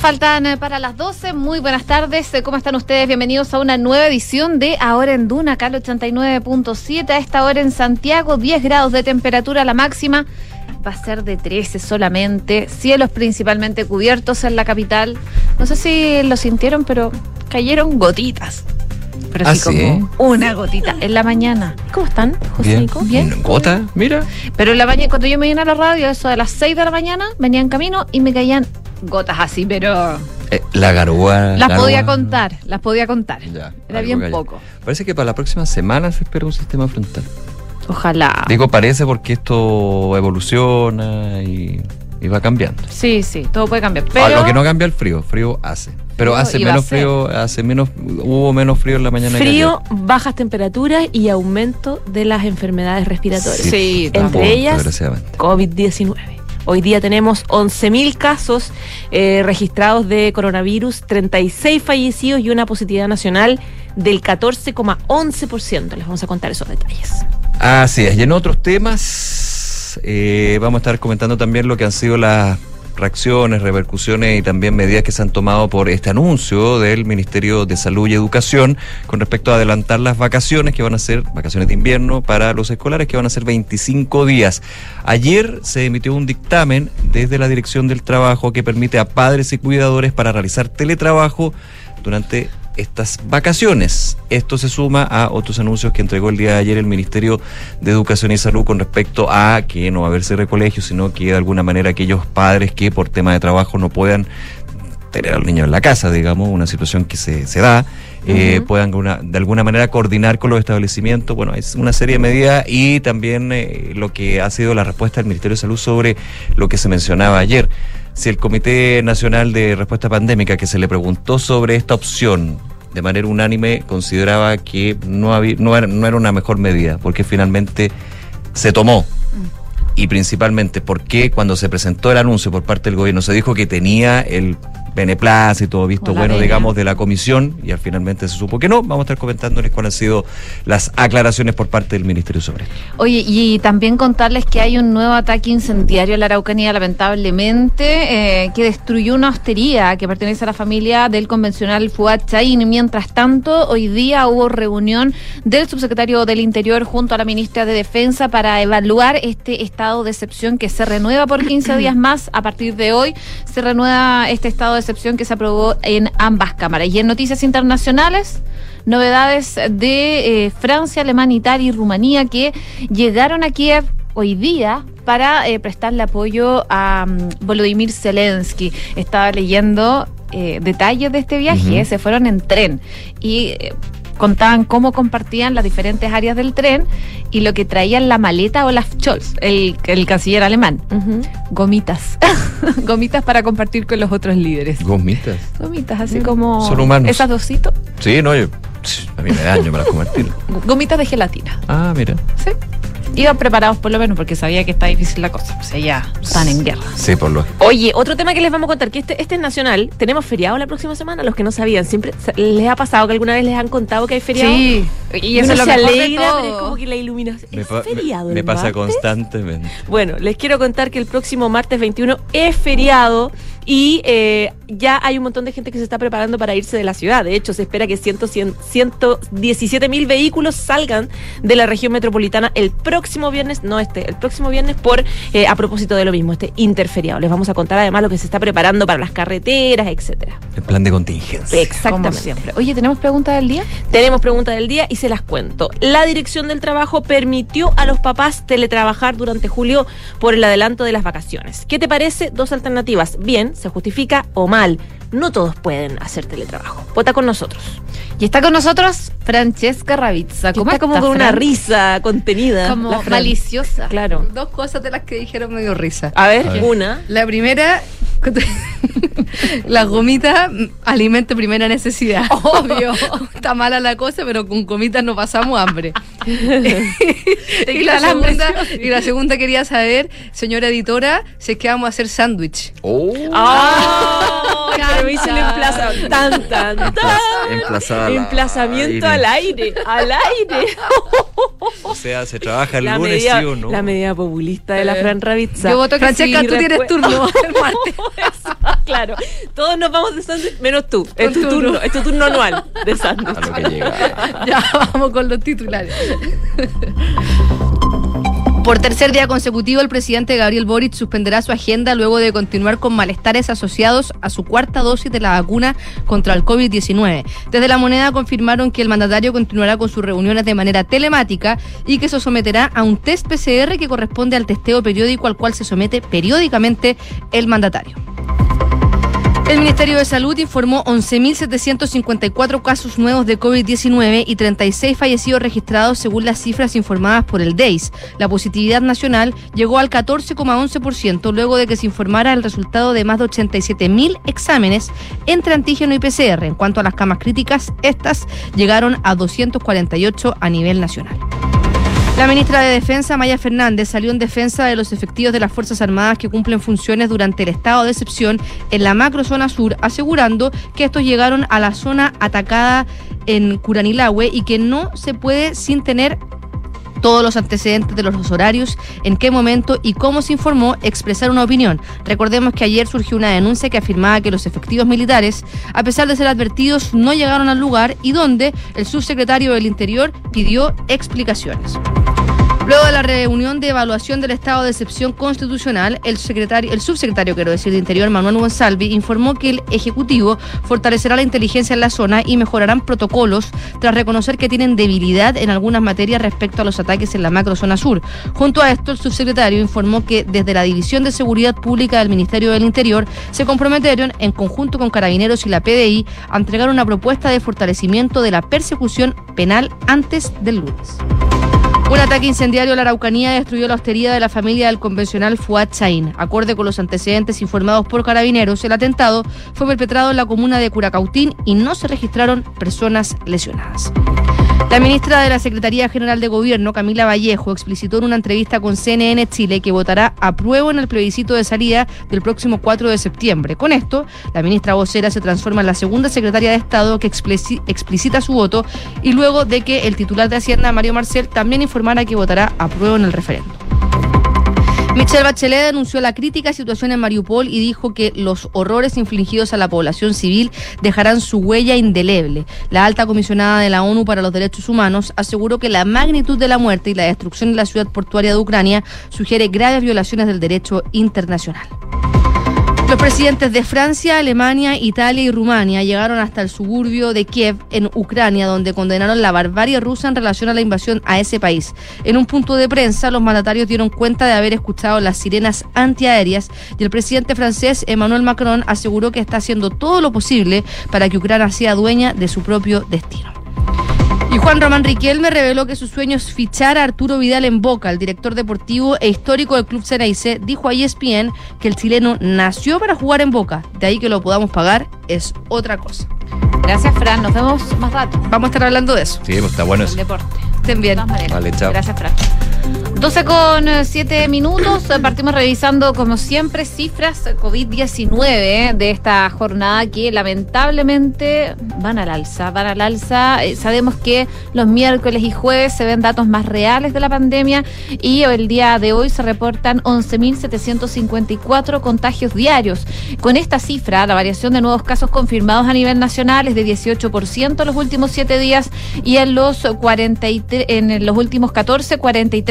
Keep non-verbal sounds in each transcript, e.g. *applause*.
faltan eh, para las 12. Muy buenas tardes. Eh, ¿Cómo están ustedes? Bienvenidos a una nueva edición de Ahora en Duna, acá 89.7. A esta hora en Santiago, 10 grados de temperatura la máxima. Va a ser de 13 solamente. Cielos principalmente cubiertos en la capital. No sé si lo sintieron, pero cayeron gotitas. Pero ¿Ah, así sí? como una gotita en la mañana. ¿Cómo están, José Bien. Nico? Bien. ¿Gota? Mira. Pero en la mañana, cuando yo me vine a la radio, eso de las 6 de la mañana, venía en camino y me caían gotas así, pero Eh, la garúa. las garúa. podía contar, las podía contar. Ya, Era bien poco. Parece que para la próxima semana se espera un sistema frontal. Ojalá. Digo parece porque esto evoluciona y, y va cambiando. Sí, sí, todo puede cambiar. Ah, Pero lo que no cambia el frío, frío hace. Pero hace menos frío, hace menos, hubo menos frío en la mañana Frío, bajas temperaturas y aumento de las enfermedades respiratorias. Sí, Entre punto, ellas, desgraciadamente. COVID-19. Hoy día tenemos 11.000 casos eh, registrados de coronavirus, 36 fallecidos y una positividad nacional del 14,11%. Les vamos a contar esos detalles. Así es. Y en otros temas, eh, vamos a estar comentando también lo que han sido las reacciones, repercusiones y también medidas que se han tomado por este anuncio del Ministerio de Salud y Educación con respecto a adelantar las vacaciones que van a ser vacaciones de invierno para los escolares que van a ser 25 días. Ayer se emitió un dictamen desde la Dirección del Trabajo que permite a padres y cuidadores para realizar teletrabajo durante estas vacaciones. Esto se suma a otros anuncios que entregó el día de ayer el Ministerio de Educación y Salud con respecto a que no va a haber cierre de colegios, sino que de alguna manera aquellos padres que por tema de trabajo no puedan tener al niño en la casa, digamos, una situación que se, se da, eh, puedan una- de alguna manera coordinar con los establecimientos. Bueno, es una serie de medidas y también eh, lo que ha sido la respuesta del Ministerio de Salud sobre lo que se mencionaba ayer. Si el Comité Nacional de Respuesta Pandémica, que se le preguntó sobre esta opción de manera unánime, consideraba que no, había, no, era, no era una mejor medida, porque finalmente se tomó. Y principalmente por qué cuando se presentó el anuncio por parte del gobierno se dijo que tenía el beneplácito, visto bueno, digamos, de la comisión y al finalmente se supo que no. Vamos a estar comentándoles cuáles han sido las aclaraciones por parte del Ministerio sobre esto. Oye, y también contarles que hay un nuevo ataque incendiario en la Araucanía, lamentablemente, eh, que destruyó una hostería que pertenece a la familia del convencional Fuad Chaín. Mientras tanto, hoy día hubo reunión del subsecretario del Interior junto a la ministra de Defensa para evaluar este estado de excepción que se renueva por 15 *clears throat* días más. A partir de hoy se renueva este estado de excepción que se aprobó en ambas cámaras. Y en noticias internacionales, novedades de eh, Francia, Alemania, Italia y Rumanía que llegaron a Kiev hoy día para eh, prestarle apoyo a mm, Volodymyr Zelensky. Estaba leyendo eh, detalles de este viaje, se fueron en tren y contaban cómo compartían las diferentes áreas del tren y lo que traían la maleta Olaf Scholz, el, el canciller alemán. Gomitas. *laughs* Gomitas para compartir con los otros líderes. Gomitas. Gomitas, así Mm, como son humanos. esas dositos. Sí, no, yo, a mí me da año para convertir. Gomitas de gelatina. Ah, mira. Sí. Iban preparados por lo menos porque sabía que está difícil la cosa. O sea, ya están en guerra. Sí, por lo Oye, otro tema que les vamos a contar, que este, este es nacional. Tenemos feriado la próxima semana, los que no sabían. Siempre se- les ha pasado que alguna vez les han contado que hay feriado. Sí. Y, eso uno es lo se mejor de alegra, todo. pero es como que la iluminación. Me, ¿Es pa- feriado me, el me pasa martes? constantemente. Bueno, les quiero contar que el próximo martes 21 es feriado y eh, ya hay un montón de gente que se está preparando para irse de la ciudad. De hecho, se espera que 100, 100, 117 mil vehículos salgan de la región metropolitana el próximo viernes, no este, el próximo viernes por eh, a propósito de lo mismo, este interferiado. Les vamos a contar además lo que se está preparando para las carreteras, etcétera. El plan de contingencia. Como Exactamente. siempre. Oye, ¿tenemos pregunta del día? Tenemos pregunta del día y se las cuento. La Dirección del Trabajo permitió a los papás teletrabajar durante julio por el adelanto de las vacaciones. ¿Qué te parece? Dos alternativas. Bien, se justifica o mal. No todos pueden hacer teletrabajo. Vota con nosotros. Y está con nosotros Francesca Ravizza. ¿Cómo está como con una risa contenida. Como maliciosa. Claro. Dos cosas de las que dijeron me dio risa. A ver, A ver. una. La primera, *laughs* las gomitas, mm, alimento primera necesidad. *laughs* Obvio. Está mala la cosa, pero con gomitas no pasamos hambre. *laughs* y, la segunda, y la segunda quería saber, señora editora, si es que vamos a hacer sándwich. Oh. ¡Oh! que me hizo el emplaza- Tan, tan, tan. Emplazada Emplazamiento al aire. Al aire. O sea, se trabaja el la, lunes medida, sí o no. la medida populista de la Eh, Fran Ravizza. Yo voto que Francesca, sí, tú tienes turno *laughs* el martes. *laughs* claro. Todos nos vamos de sándwich, menos tú. Es tu turno. turno. Es tu turno anual de sándwich. A lo que llega. *laughs* Ya vamos con los titulares. Por tercer día consecutivo, el presidente Gabriel Boric suspenderá su agenda luego de continuar con malestares asociados a su cuarta dosis de la vacuna contra el COVID-19. Desde la moneda confirmaron que el mandatario continuará con sus reuniones de manera telemática y que se someterá a un test PCR que corresponde al testeo periódico al cual se somete periódicamente el mandatario. El Ministerio de Salud informó 11.754 casos nuevos de COVID-19 y 36 fallecidos registrados según las cifras informadas por el DEIS. La positividad nacional llegó al 14,11% luego de que se informara el resultado de más de 87.000 exámenes entre antígeno y PCR. En cuanto a las camas críticas, estas llegaron a 248 a nivel nacional. La ministra de Defensa, Maya Fernández, salió en defensa de los efectivos de las Fuerzas Armadas que cumplen funciones durante el estado de excepción en la macrozona sur, asegurando que estos llegaron a la zona atacada en Curanilahue y que no se puede sin tener todos los antecedentes de los horarios, en qué momento y cómo se informó, expresar una opinión. Recordemos que ayer surgió una denuncia que afirmaba que los efectivos militares, a pesar de ser advertidos, no llegaron al lugar y donde el subsecretario del Interior pidió explicaciones. Luego de la reunión de evaluación del estado de excepción constitucional, el secretario, el subsecretario, quiero decir, de Interior, Manuel Gonzalvi, informó que el Ejecutivo fortalecerá la inteligencia en la zona y mejorarán protocolos tras reconocer que tienen debilidad en algunas materias respecto a los ataques en la macrozona sur. Junto a esto, el subsecretario informó que desde la División de Seguridad Pública del Ministerio del Interior se comprometieron, en conjunto con Carabineros y la PDI, a entregar una propuesta de fortalecimiento de la persecución penal antes del lunes. Un ataque incendiario a la Araucanía destruyó la hostería de la familia del convencional Fuad Chaín. Acorde con los antecedentes informados por carabineros, el atentado fue perpetrado en la comuna de Curacautín y no se registraron personas lesionadas. La ministra de la Secretaría General de Gobierno, Camila Vallejo, explicitó en una entrevista con CNN Chile que votará a prueba en el plebiscito de salida del próximo 4 de septiembre. Con esto, la ministra vocera se transforma en la segunda secretaria de Estado que explici- explicita su voto y luego de que el titular de Hacienda, Mario Marcel, también informara que votará a prueba en el referéndum. Michelle Bachelet denunció la crítica situación en Mariupol y dijo que los horrores infligidos a la población civil dejarán su huella indeleble. La alta comisionada de la ONU para los Derechos Humanos aseguró que la magnitud de la muerte y la destrucción de la ciudad portuaria de Ucrania sugiere graves violaciones del derecho internacional. Los presidentes de Francia, Alemania, Italia y Rumania llegaron hasta el suburbio de Kiev, en Ucrania, donde condenaron la barbarie rusa en relación a la invasión a ese país. En un punto de prensa, los mandatarios dieron cuenta de haber escuchado las sirenas antiaéreas y el presidente francés Emmanuel Macron aseguró que está haciendo todo lo posible para que Ucrania sea dueña de su propio destino. Y Juan Román Riquelme reveló que su sueño es fichar a Arturo Vidal en Boca, el director deportivo e histórico del club Ceneice, dijo a ESPN que el chileno nació para jugar en Boca, de ahí que lo podamos pagar es otra cosa. Gracias, Fran. Nos vemos más rato. Vamos a estar hablando de eso. Sí, pues está bueno El eso. deporte. Estén bien. Vale, chao. Gracias, Fran. 12 con 7 minutos. Eh, Partimos revisando, como siempre, cifras COVID-19 eh, de esta jornada que lamentablemente van al alza. Van al alza. Eh, sabemos que los miércoles y jueves se ven datos más reales de la pandemia y el día de hoy se reportan 11.754 contagios diarios. Con esta cifra, la variación de nuevos casos confirmados a nivel nacional es de 18% en los últimos 7 días y en los 43, en los últimos 14, 43%.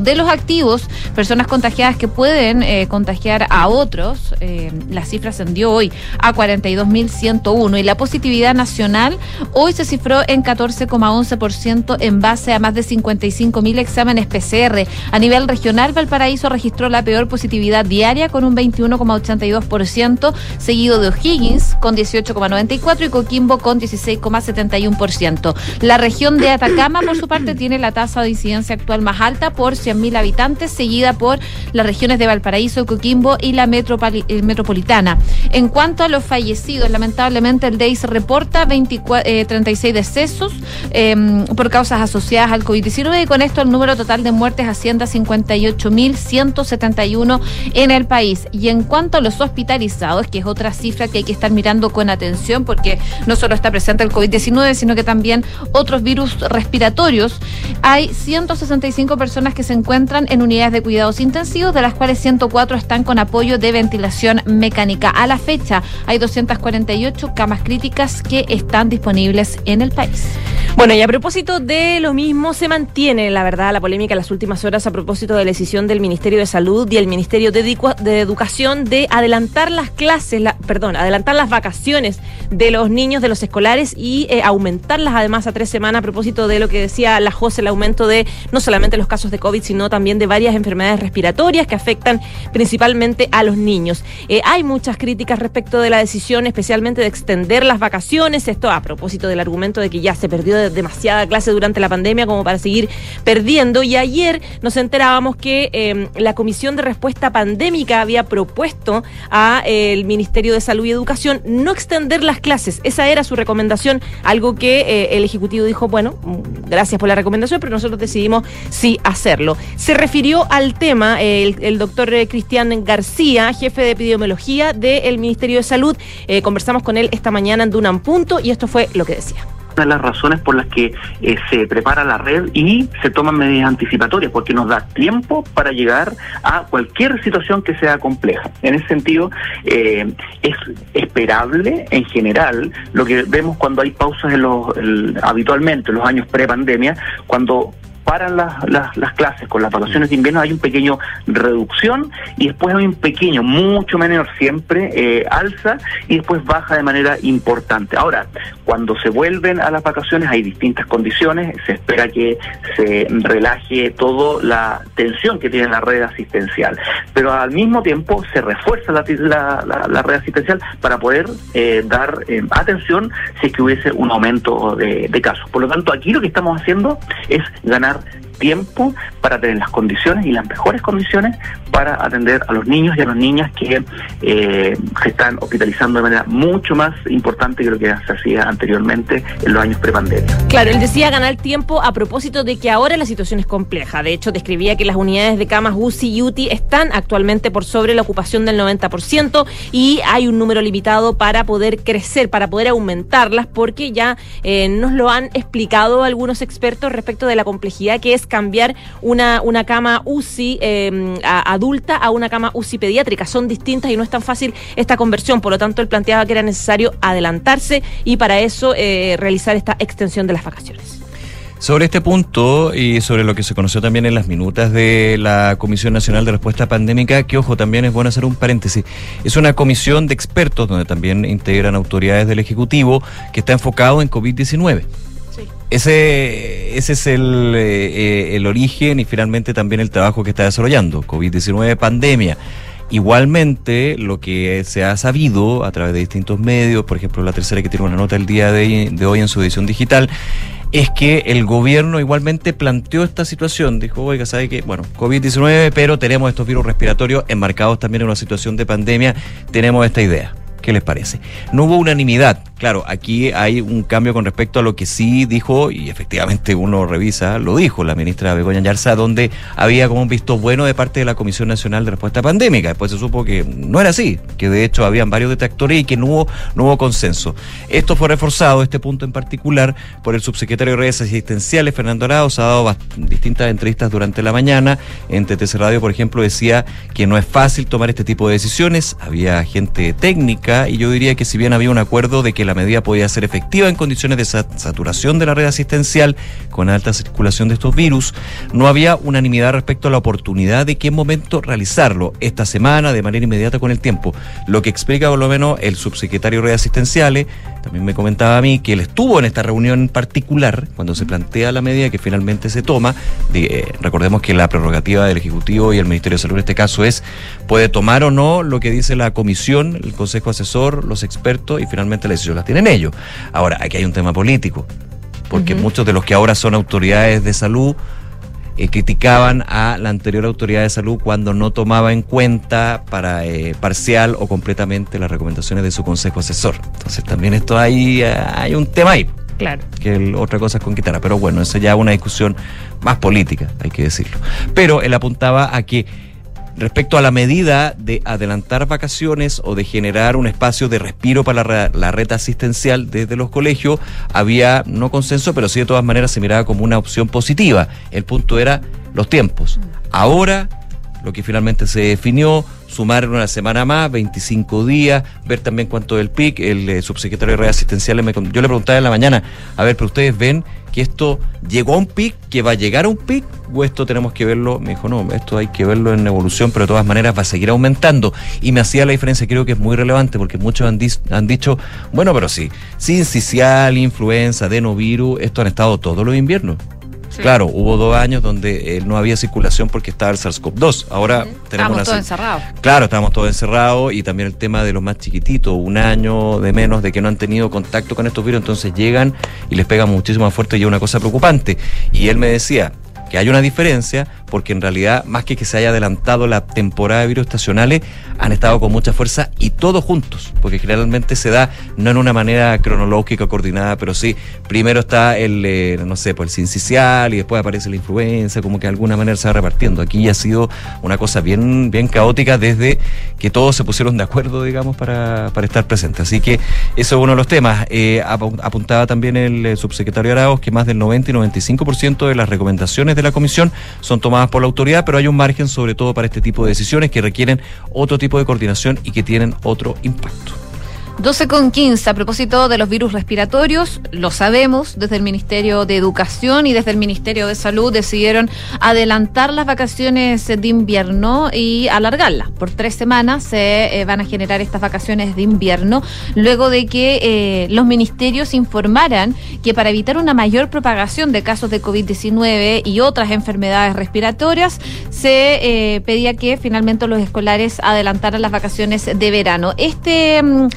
De los activos, personas contagiadas que pueden eh, contagiar a otros, eh, la cifra ascendió hoy a 42.101 y la positividad nacional hoy se cifró en 14,11% en base a más de 55.000 exámenes PCR. A nivel regional, Valparaíso registró la peor positividad diaria con un 21,82%, seguido de O'Higgins con 18,94% y Coquimbo con 16,71%. La región de Atacama, por su parte, tiene la tasa de incidencia actual más alta por 100.000 habitantes, seguida por las regiones de Valparaíso, Coquimbo y la eh, metropolitana. En cuanto a los fallecidos, lamentablemente el DEIS reporta 36 eh, decesos em, por causas asociadas al COVID-19 y con esto el número total de muertes asciende a 58.171 en el país. Y en cuanto a los hospitalizados, que es otra cifra que hay que estar mirando con atención porque no solo está presente el COVID-19, sino que también otros virus respiratorios, hay 165 personas que se encuentran en unidades de cuidados intensivos, de las cuales 104 están con apoyo de ventilación mecánica. A la fecha hay 248 camas críticas que están disponibles en el país. Bueno, y a propósito de lo mismo, se mantiene, la verdad, la polémica en las últimas horas a propósito de la decisión del Ministerio de Salud y el Ministerio de, Educación de adelantar las clases, perdón, adelantar las vacaciones de los niños, de los escolares y eh, aumentarlas además a tres semanas a propósito de lo que decía la José, el aumento de no solamente los casos de COVID, sino también de varias enfermedades respiratorias que afectan principalmente a los niños. Eh, hay muchas críticas respecto de la decisión, especialmente de extender las vacaciones, esto a propósito del argumento de que ya se perdió demasiada clase durante la pandemia como para seguir perdiendo. Y ayer nos enterábamos que em, la Comisión de Respuesta Pandémica había propuesto a eh, Ministerio de Salud y Educación no extender las clases. Esa era su recomendación, algo que eh, el Ejecutivo dijo, bueno, mm, gracias por la recomendación, pero nosotros decidimos hacerlo. Se refirió al tema el, el doctor eh, Cristian García, jefe de epidemiología del Ministerio de Salud. conversamos con él esta mañana en Dunan Punto y esto fue lo que decía de las razones por las que eh, se prepara la red y se toman medidas anticipatorias, porque nos da tiempo para llegar a cualquier situación que sea compleja. En ese sentido, eh, es esperable en general lo que vemos cuando hay pausas en los, habitualmente en los años pre-pandemia, cuando paran las, las, clases con las vacaciones de invierno, hay un pequeño reducción y después hay un pequeño, mucho menor siempre, eh, alza y después baja de manera importante. Ahora, cuando se vuelven a las vacaciones hay distintas condiciones, se espera que se relaje toda la tensión que tiene la red asistencial, pero al mismo tiempo se refuerza la, la, red asistencial para poder eh, dar eh, atención si es que hubiese un aumento de casos. Por lo tanto, aquí lo que estamos haciendo es ganar up. Tiempo para tener las condiciones y las mejores condiciones para atender a los niños y a las niñas que eh, se están hospitalizando de manera mucho más importante que lo que se hacía anteriormente en los años prepandemia. Claro, él decía ganar tiempo a propósito de que ahora la situación es compleja. De hecho, describía que las unidades de camas UCI y UTI están actualmente por sobre la ocupación del 90% y hay un número limitado para poder crecer, para poder aumentarlas, porque ya eh, nos lo han explicado algunos expertos respecto de la complejidad que es cambiar una, una cama UCI a, adulta a una cama UCI pediátrica. Son distintas y no es tan fácil esta conversión. Por lo tanto, él planteaba que era necesario adelantarse y para eso eh, realizar esta extensión de las vacaciones. Sobre este punto y sobre lo que se conoció también en las minutas de la Comisión Nacional de Respuesta Pandémica, que ojo, también es bueno hacer un paréntesis, es una comisión de expertos donde también integran autoridades del Ejecutivo que está enfocado en COVID-19. Ese, ese es el, eh, el origen y finalmente también el trabajo que está desarrollando. COVID-19, pandemia. Igualmente, lo que se ha sabido a través de distintos medios, por ejemplo, la tercera que tiene una nota el día de, de hoy en su edición digital, es que el gobierno igualmente planteó esta situación. Dijo, oiga, ¿sabe qué? Bueno, COVID-19, pero tenemos estos virus respiratorios enmarcados también en una situación de pandemia. Tenemos esta idea. ¿Qué les parece? No hubo unanimidad. Claro, aquí hay un cambio con respecto a lo que sí dijo, y efectivamente uno revisa, lo dijo la ministra Begoña Yarza, donde había como un visto bueno de parte de la Comisión Nacional de Respuesta Pandémica. Después se supo que no era así, que de hecho habían varios detractores y que no hubo, no consenso. Esto fue reforzado, este punto en particular, por el subsecretario de redes asistenciales, Fernando Arauz, ha dado distintas entrevistas durante la mañana. En TTC Radio, por ejemplo, decía que no es fácil tomar este tipo de decisiones. Había gente técnica y yo diría que si bien había un acuerdo de que la medida podía ser efectiva en condiciones de saturación de la red asistencial con alta circulación de estos virus, no había unanimidad respecto a la oportunidad de qué momento realizarlo esta semana de manera inmediata con el tiempo. Lo que explica por lo menos el subsecretario de redes asistenciales, también me comentaba a mí que él estuvo en esta reunión en particular cuando se plantea la medida que finalmente se toma. Eh, recordemos que la prerrogativa del Ejecutivo y el Ministerio de Salud en este caso es puede tomar o no lo que dice la comisión, el Consejo Asesor, los expertos y finalmente la decisión la tienen ellos. Ahora, aquí hay un tema político, porque muchos de los que ahora son autoridades de salud eh, criticaban a la anterior autoridad de salud cuando no tomaba en cuenta para eh, parcial o completamente las recomendaciones de su consejo asesor. Entonces también esto ahí eh, hay un tema ahí. Claro. Que el- otra cosa es con Quintana. Pero bueno, eso ya es una discusión más política, hay que decirlo. Pero él apuntaba a que respecto a la medida de adelantar vacaciones o de generar un espacio de respiro para la, re- la red asistencial desde los colegios, había no consenso, pero sí de todas maneras se miraba como una opción positiva. El punto era los tiempos. Ahora, lo que finalmente se definió, sumar una semana más, 25 días, ver también cuánto es el PIC, el eh, subsecretario de redes asistenciales, me yo le preguntaba en la mañana, a ver, pero ustedes ven que esto llegó a un pic, que va a llegar a un pic, o esto tenemos que verlo, me dijo, no, esto hay que verlo en evolución, pero de todas maneras va a seguir aumentando. Y me hacía la diferencia, creo que es muy relevante, porque muchos han, han dicho, bueno, pero sí, sincicial, influenza, adenovirus, esto han estado todos los inviernos. Claro, hubo dos años donde eh, no había circulación porque estaba el SARS-CoV-2. Ahora tenemos Estamos una todos encerrados. Claro, estábamos todos encerrados y también el tema de los más chiquititos, un año de menos de que no han tenido contacto con estos virus, entonces llegan y les pega muchísimo más fuerte y es una cosa preocupante. Y él me decía que hay una diferencia porque en realidad, más que que se haya adelantado la temporada de virus estacionales, han estado con mucha fuerza y todos juntos, porque generalmente se da no en una manera cronológica coordinada, pero sí, primero está el, eh, no sé, pues el sincicial y después aparece la influenza, como que de alguna manera se va repartiendo. Aquí ha sido una cosa bien, bien caótica desde que todos se pusieron de acuerdo, digamos, para, para estar presentes. Así que eso es uno de los temas. Eh, apu- apuntaba también el eh, subsecretario Arauz que más del 90 y 95% de las recomendaciones de la comisión son tomadas por la autoridad, pero hay un margen sobre todo para este tipo de decisiones que requieren otro tipo de coordinación y que tienen otro impacto. 12 con 15, a propósito de los virus respiratorios, lo sabemos, desde el Ministerio de Educación y desde el Ministerio de Salud decidieron adelantar las vacaciones de invierno y alargarlas. Por tres semanas se eh, van a generar estas vacaciones de invierno, luego de que eh, los ministerios informaran que para evitar una mayor propagación de casos de COVID-19 y otras enfermedades respiratorias, se eh, pedía que finalmente los escolares adelantaran las vacaciones de verano. Este. mm,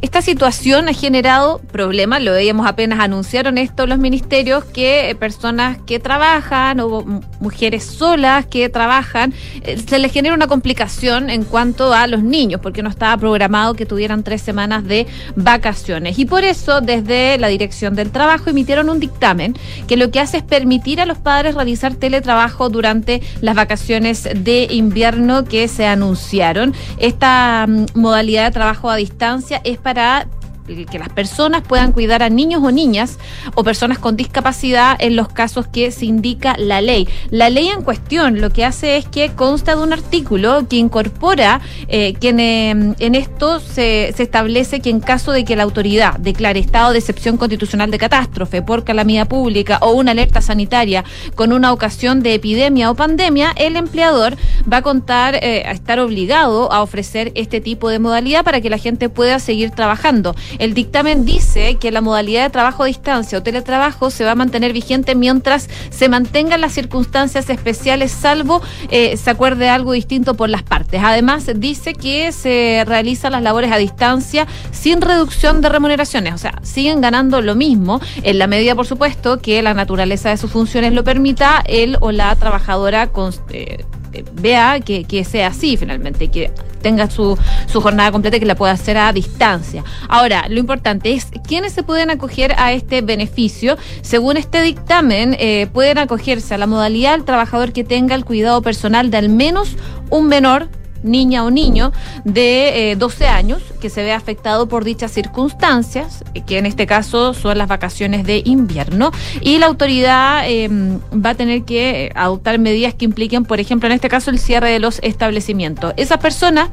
esta situación ha generado problemas, lo veíamos apenas anunciaron esto los ministerios, que eh, personas que trabajan o mujeres solas que trabajan, eh, se les genera una complicación en cuanto a los niños, porque no estaba programado que tuvieran tres semanas de vacaciones. Y por eso, desde la Dirección del Trabajo, emitieron un dictamen que lo que hace es permitir a los padres realizar teletrabajo durante las vacaciones de invierno que se anunciaron. Esta mm, modalidad de trabajo a distancia es para wrap up. Que las personas puedan cuidar a niños o niñas o personas con discapacidad en los casos que se indica la ley. La ley en cuestión lo que hace es que consta de un artículo que incorpora eh, que en, eh, en esto se, se establece que en caso de que la autoridad declare estado de excepción constitucional de catástrofe por calamidad pública o una alerta sanitaria con una ocasión de epidemia o pandemia, el empleador va a contar, eh, a estar obligado a ofrecer este tipo de modalidad para que la gente pueda seguir trabajando. El dictamen dice que la modalidad de trabajo a distancia o teletrabajo se va a mantener vigente mientras se mantengan las circunstancias especiales, salvo eh, se acuerde algo distinto por las partes. Además, dice que se realizan las labores a distancia sin reducción de remuneraciones, o sea, siguen ganando lo mismo, en la medida, por supuesto, que la naturaleza de sus funciones lo permita, él o la trabajadora con, eh, vea que, que sea así finalmente, que tenga su, su jornada completa y que la pueda hacer a distancia. Ahora, lo importante es quiénes se pueden acoger a este beneficio. Según este dictamen, eh, pueden acogerse a la modalidad del trabajador que tenga el cuidado personal de al menos un menor niña o niño de eh, 12 años que se ve afectado por dichas circunstancias, eh, que en este caso son las vacaciones de invierno, y la autoridad eh, va a tener que adoptar medidas que impliquen, por ejemplo, en este caso, el cierre de los establecimientos. Esas personas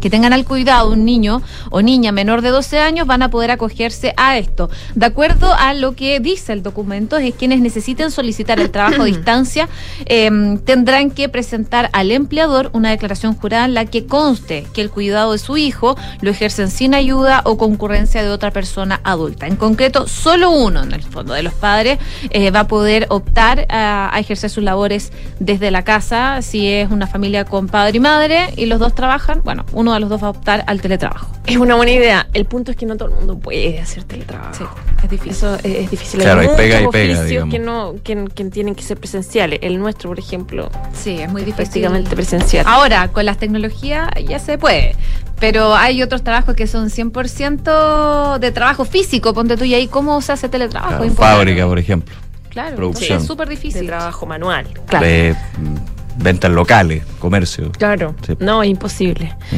que tengan al cuidado un niño o niña menor de 12 años van a poder acogerse a esto. De acuerdo a lo que dice el documento, es quienes necesiten solicitar el trabajo a *clears throat* distancia eh, tendrán que presentar al empleador una declaración jurada en la que conste que el cuidado de su hijo lo ejercen sin ayuda o concurrencia de otra persona adulta. En concreto, solo uno, en el fondo, de los padres eh, va a poder optar a, a ejercer sus labores desde la casa, si es una familia con padre y madre y los dos trabajan, bueno, uno uno de los dos va a optar al teletrabajo. Es una buena idea. El punto es que no todo el mundo puede hacer teletrabajo. Sí, es difícil. Eso es, es difícil. Claro, Hay pega y pega, oficios digamos. que, no, que, que tienen que ser presenciales. El nuestro, por ejemplo, Sí, es muy difícil. prácticamente presencial. Ahora, con las tecnologías ya se puede. Pero hay otros trabajos que son 100% de trabajo físico. Ponte tú y ahí, ¿cómo se hace teletrabajo? Claro, fábrica, por ejemplo. Claro, producción. sí, es súper de difícil. trabajo manual. Claro. De ventas locales, comercio. Claro. Sí. No, es imposible. Mm.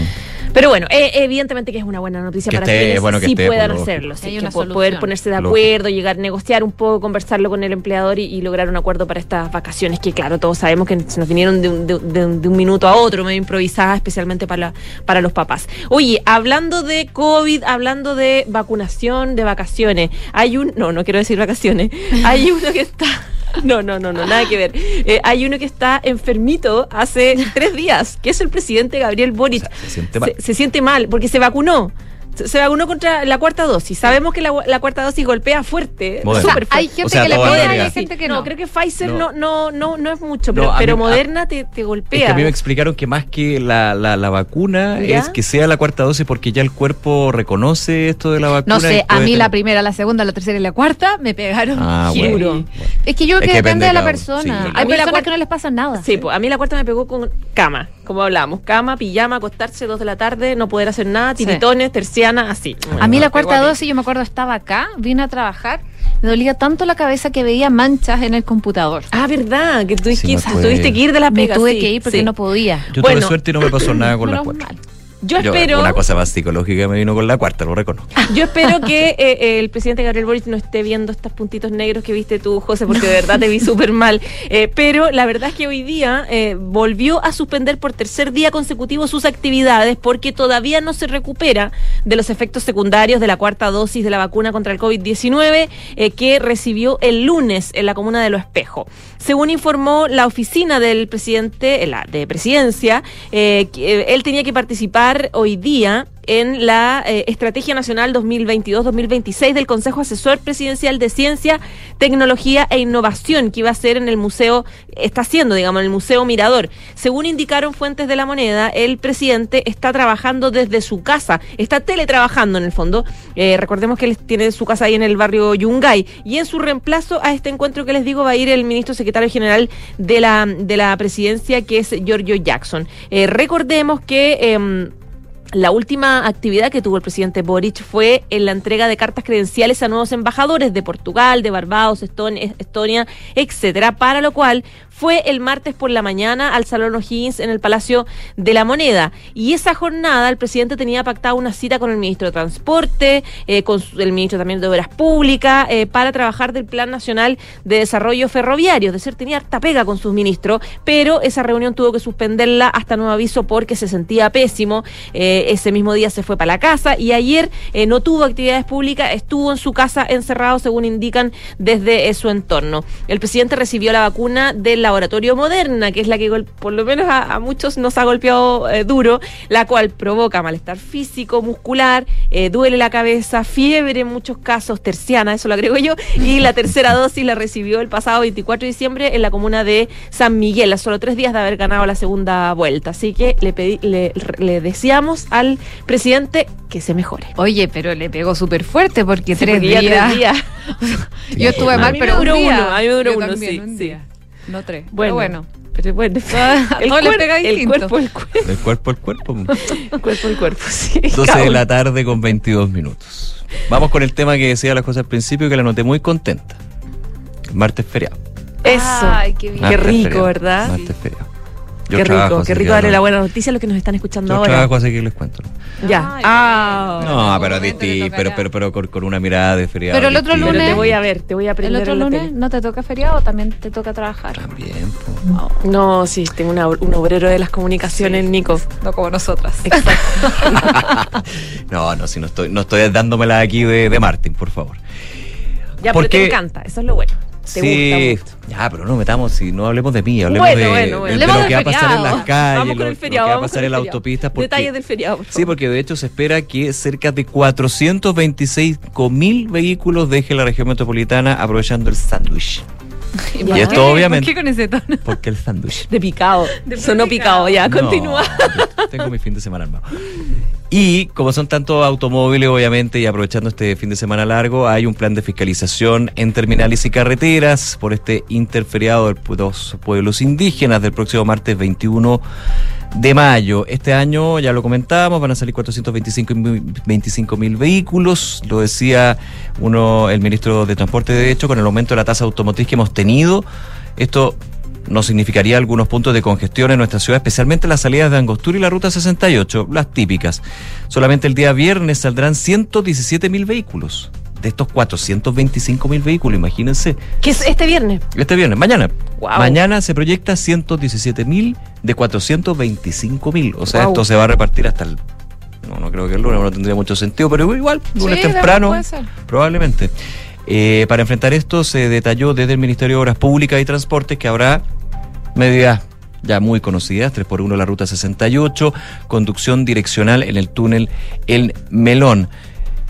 Pero bueno, eh, evidentemente que es una buena noticia Que para esté, quienes bueno, que sí esté, puedan hacerlo. lógico. sí, que poder ponerse de Lógico. acuerdo, llegar, negociar un poco, conversarlo con el empleador y, y lograr un acuerdo para estas vacaciones que, claro, todos sabemos que se nos vinieron de un, de, de un- de un minuto a otro, medio improvisadas, especialmente para, para los papás. Oye, hablando de COVID, hablando de vacunación, de vacaciones, hay un. No, no quiero decir vacaciones. *laughs* Hay uno que está. No, no, no, no, nada que ver. Eh, hay uno que está enfermito hace tres días, que es el presidente Gabriel Boric. O sea, se siente mal. Se, se siente mal porque se vacunó. Se, vacunó contra la cuarta dosis. Sabemos que la, la cuarta dosis golpea fuerte. Moderna. súper O sea, hay fuerte. gente O sea, que le y hay gente que no, no. creo que Pfizer no, No. no, no, es mucho, pero, a pero mí- a- Moderna te, te Es que golpea. a mí me explicaron que más que la, la, la vacuna ¿Ya? es que sea la cuarta dosis porque ya el cuerpo reconoce esto de la vacuna. No sé, a mí tener- la primera, la segunda, la tercera y la cuarta me pegaron. Ah, bueno. Es que yo Es creo que que depende de la persona. Sí, Hay yo- A mí la personas cuarta- que no les pasa nada. Sí, pues a mí la cuarta me pegó con cama, como hablamos. Cama, pijama, acostarse dos de la tarde, no poder hacer nada, Sí. tiritones, terciana, así. A mí Me la cuarta dosis, yo me acuerdo, estaba acá, vine a trabajar, me dolía tanto la cabeza que veía manchas en el computador. Ah, verdad, que, tuviste, Sí, que, me tuviste ir de la Me pega. tuve sí, que ir porque sí. no podía. Yo Bueno. tuve suerte y no me pasó nada con la Menos cuarta. mal. Yo Yo- espero. Una cosa más psicológica me vino con la cuarta, lo reconozco. *laughs* Yo espero que eh, eh, el presidente Gabriel Boric no esté viendo estos puntitos negros que viste tú, José, porque de verdad te vi *laughs* súper mal. Eh, pero la verdad es que hoy día eh, volvió a suspender por tercer día consecutivo sus actividades porque todavía no se recupera de los efectos secundarios de la cuarta dosis de la vacuna contra el COVID-19 eh, que recibió el lunes en la comuna de Lo Espejo. Según informó la oficina del presidente, la de presidencia, él tenía que participar hoy día en la eh, Estrategia Nacional 2022-2026 del Consejo Asesor Presidencial de Ciencia, Tecnología e Innovación, que iba a ser en el museo, está haciendo, digamos, en el Museo Mirador. Según indicaron fuentes de la moneda, el presidente está trabajando desde su casa, está teletrabajando en el fondo. Eh, recordemos que él tiene su casa ahí en el barrio Yungay. Y en su reemplazo a este encuentro que les digo va a ir el ministro secretario general de la, de la presidencia, que es Giorgio Jackson. Eh, recordemos que... la última actividad que tuvo el presidente Boric fue en la entrega de cartas credenciales a nuevos embajadores de Portugal, de Barbados, Estonia, etcétera, para lo cual fue el martes por la mañana al Salón O'Higgins en el Palacio de la Moneda. Y esa jornada el presidente tenía pactado una cita con el ministro de Transporte, eh, con el ministro también de Obras Públicas, eh, para trabajar del Plan Nacional de Desarrollo Ferroviario. Es decir, tenía harta pega con sus ministros, pero esa reunión tuvo que suspenderla hasta nuevo aviso porque se sentía pésimo. Eh, ese mismo día se fue para la casa y ayer no tuvo actividades públicas, estuvo en su casa encerrado, según indican desde su entorno. El presidente recibió la vacuna del laboratorio Moderna, que es la que por lo menos a, a muchos nos ha golpeado eh, duro, la cual provoca malestar físico, muscular, eh, duele la cabeza, fiebre en muchos casos, terciana, eso lo agrego yo, y la tercera *laughs* dosis la recibió el pasado 24 de diciembre en la comuna de San Miguel, a solo tres días de haber ganado la segunda vuelta. Así que le, pedí, le, le deseamos al presidente que se mejore. Oye, pero le pegó súper fuerte porque Sí, tres, porque días. tres días. *laughs* Yo estuve mal, pero un día. uno, a mí me duró Yo uno, también, sí, un sí. No tres. Bueno, Bueno, Pero bueno, A *laughs* *laughs* el, les cuer- pega el distinto. cuerpo, el cuerpo, El cuerpo al cuerpo. el *laughs* cuerpo, el cuerpo, sí. 12 Cada de la tarde con 22 minutos. Vamos con el tema que decía las cosas al principio que la noté muy contenta. Martes feriado. Eso. Ay, qué bien. Qué rico, feriado, ¿verdad? Martes feriado. Yo Qué trabajo, rico, qué rico darle no- la buena noticia a los que nos están escuchando Yo ahora. trabajo, así que les cuento. Ya. Ay, Ah. No, pero distinto, pero, pero, pero con, con una mirada de feriado. Pero el otro distinta. Pero lunes- te voy a ver, te voy a ¿El aprender otro en la lunes no te toca feriado o también te toca trabajar? También, po. No, sí, tengo una- un obrero de las comunicaciones, Nico. No como nosotras. *laughs* No, no, si no estoy, no estoy dándomela aquí de, de Martín, por favor. Ya, ¿Por pero te encanta, eso es lo bueno. Te sí, gusta mucho. ya, pero no metamos, si no hablemos de mí, hablemos Bueno, de, bueno, bueno. de- de lo que va a pasar en las calles, Vamos con lo, el lo feriado. que va a pasar en las autopistas. Porque, Detalles del feriado. por Sí, favor. porque de hecho se espera que cerca de 425 mil vehículos dejen la región metropolitana aprovechando el sándwich. *laughs* Y ¿Por esto qué? obviamente ¿Por qué con ese tono? porque el sándwich. De picado. Sonó picado, ya, No, continúa. tengo mi fin de semana armado. Y como son tantos automóviles, obviamente, y aprovechando este fin de semana largo, hay un plan de fiscalización en terminales y carreteras por este interferiado de los pueblos indígenas del próximo martes 21 de mayo. Este año, ya lo comentábamos, van a salir 425 mil 25 mil vehículos. Lo decía uno, el ministro de Transporte, de hecho, con el aumento de la tasa automotriz que hemos tenido. Esto nos significaría algunos puntos de congestión en nuestra ciudad, especialmente las salidas de Angostura y la ruta 68, las típicas. Solamente el día viernes saldrán 117 mil vehículos. De estos 425 mil vehículos, imagínense. ¿Qué es este viernes? Este viernes, mañana. Guau. Mañana se proyecta 117 mil de 425 mil. O sea, esto se va a repartir hasta el. No, no creo que el lunes no tendría mucho sentido, pero igual, lunes Sí, temprano, probablemente. Eh, para enfrentar esto se detalló desde el Ministerio de Obras Públicas y Transportes que habrá medidas ya muy conocidas, 3x1 la ruta 68, conducción direccional en el túnel El Melón.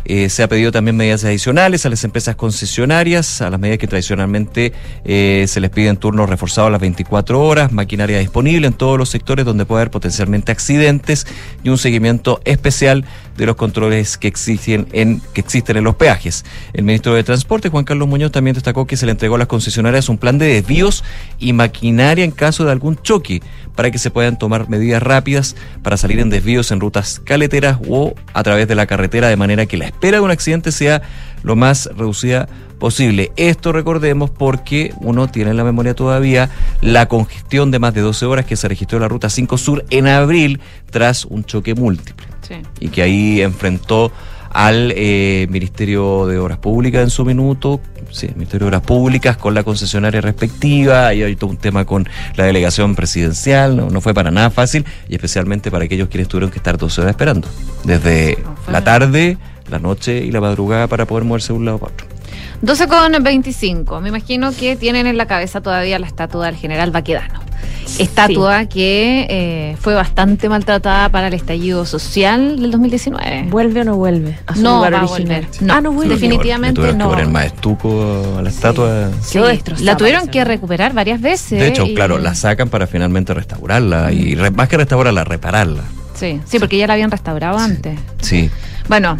Eh, se ha pedido también medidas adicionales a las empresas concesionarias, a las medidas que tradicionalmente eh, se les piden turnos reforzados a las 24 horas, maquinaria disponible en todos los sectores donde puede haber potencialmente accidentes y un seguimiento especial de los controles que existen en, que existen en los peajes. El ministro de Transporte, Juan Carlos Muñoz, también destacó que se le entregó a las concesionarias un plan de desvíos y maquinaria en caso de algún choque para que se puedan tomar medidas rápidas para salir en desvíos en rutas caleteras o a través de la carretera de manera que la espera de un accidente sea lo más reducida posible. Esto recordemos porque uno tiene en la memoria todavía la congestión de más de 12 horas que se registró en la ruta 5 Sur en abril tras un choque múltiple Sí. y que ahí enfrentó al eh, Ministerio de Obras Públicas en su minuto, sí, el Ministerio de Obras Públicas con la concesionaria respectiva, y hay todo un tema con la delegación presidencial, no, no fue para nada fácil, y especialmente para aquellos quienes tuvieron que estar 12 horas esperando, desde No la tarde, la noche y la madrugada para poder moverse de un lado para otro. 12 con 25. Me imagino que tienen en la cabeza todavía la estatua del general Baquedano. Estatua que eh, fue bastante maltratada para el estallido social del 2019. ¿Vuelve o no vuelve a su no lugar va a original? No, Ah, no vuelve. definitivamente tuvieron no. que poner más estuco a la estatua. Sí, Quedó destrozada, la tuvieron que ¿no? recuperar varias veces. De hecho, y- claro, la sacan para finalmente restaurarla, y re- más que restaurarla, repararla. Sí, sí, porque ya la habían restaurado antes. Sí. Bueno,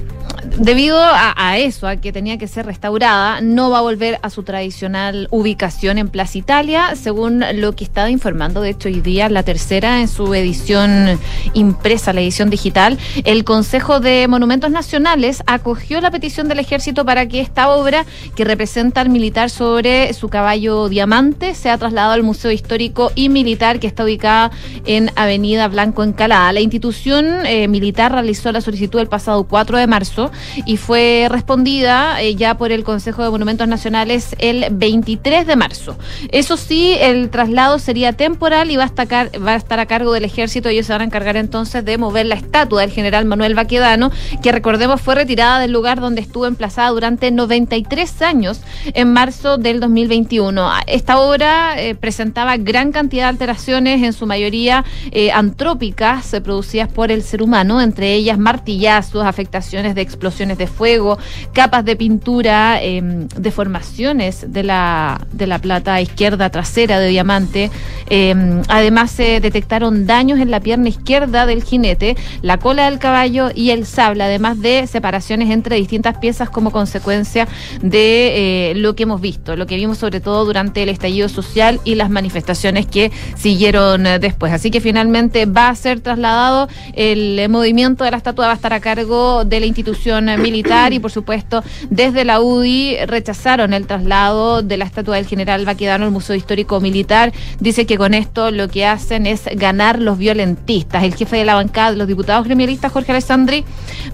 debido a, eso, a que tenía que ser restaurada, no va a volver a su tradicional ubicación en Plaza Italia, según lo que estaba informando, de hecho, hoy día la tercera en su edición impresa, la edición digital. El Consejo de Monumentos Nacionales acogió la petición del ejército para que esta obra, que representa al militar sobre su caballo diamante, sea trasladado al Museo Histórico y Militar que está ubicada en Avenida Blanco Encalada. La institución eh, militar realizó la solicitud el pasado 4 de marzo y fue respondida eh, ya por el Consejo de Monumentos Nacionales el 23 de marzo. Eso sí, el traslado sería temporal y va a, estar, a cargo del ejército. Ellos se van a encargar entonces de mover la estatua del general Manuel Baquedano, que recordemos fue retirada del lugar donde estuvo emplazada durante 93 años en marzo del 2021. Esta obra eh, presentaba gran cantidad de alteraciones, en su mayoría eh, antrópicas, eh, producidas por el ser humano, entre ellas martillazos, afectaciones de explosiones de fuego, capas de pintura, eh, deformaciones de la, de la plata izquierda trasera de diamante. Eh, además, se detectaron daños en la pierna izquierda del jinete, la cola del caballo y el sable, además de separaciones entre distintas piezas como consecuencia de eh, lo que hemos visto, lo que vimos sobre todo durante el estallido social y las manifestaciones que siguieron eh, después. Así que finalmente va a ser trasladado el eh, movimiento de la estatua va a estar a cargo de la institución militar y por supuesto desde la UDI rechazaron el traslado de la estatua del general Baquedano al Museo Histórico Militar. Dice que con esto lo que hacen es ganar los violentistas. El jefe de la bancada de los diputados gremialistas, Jorge Alessandri,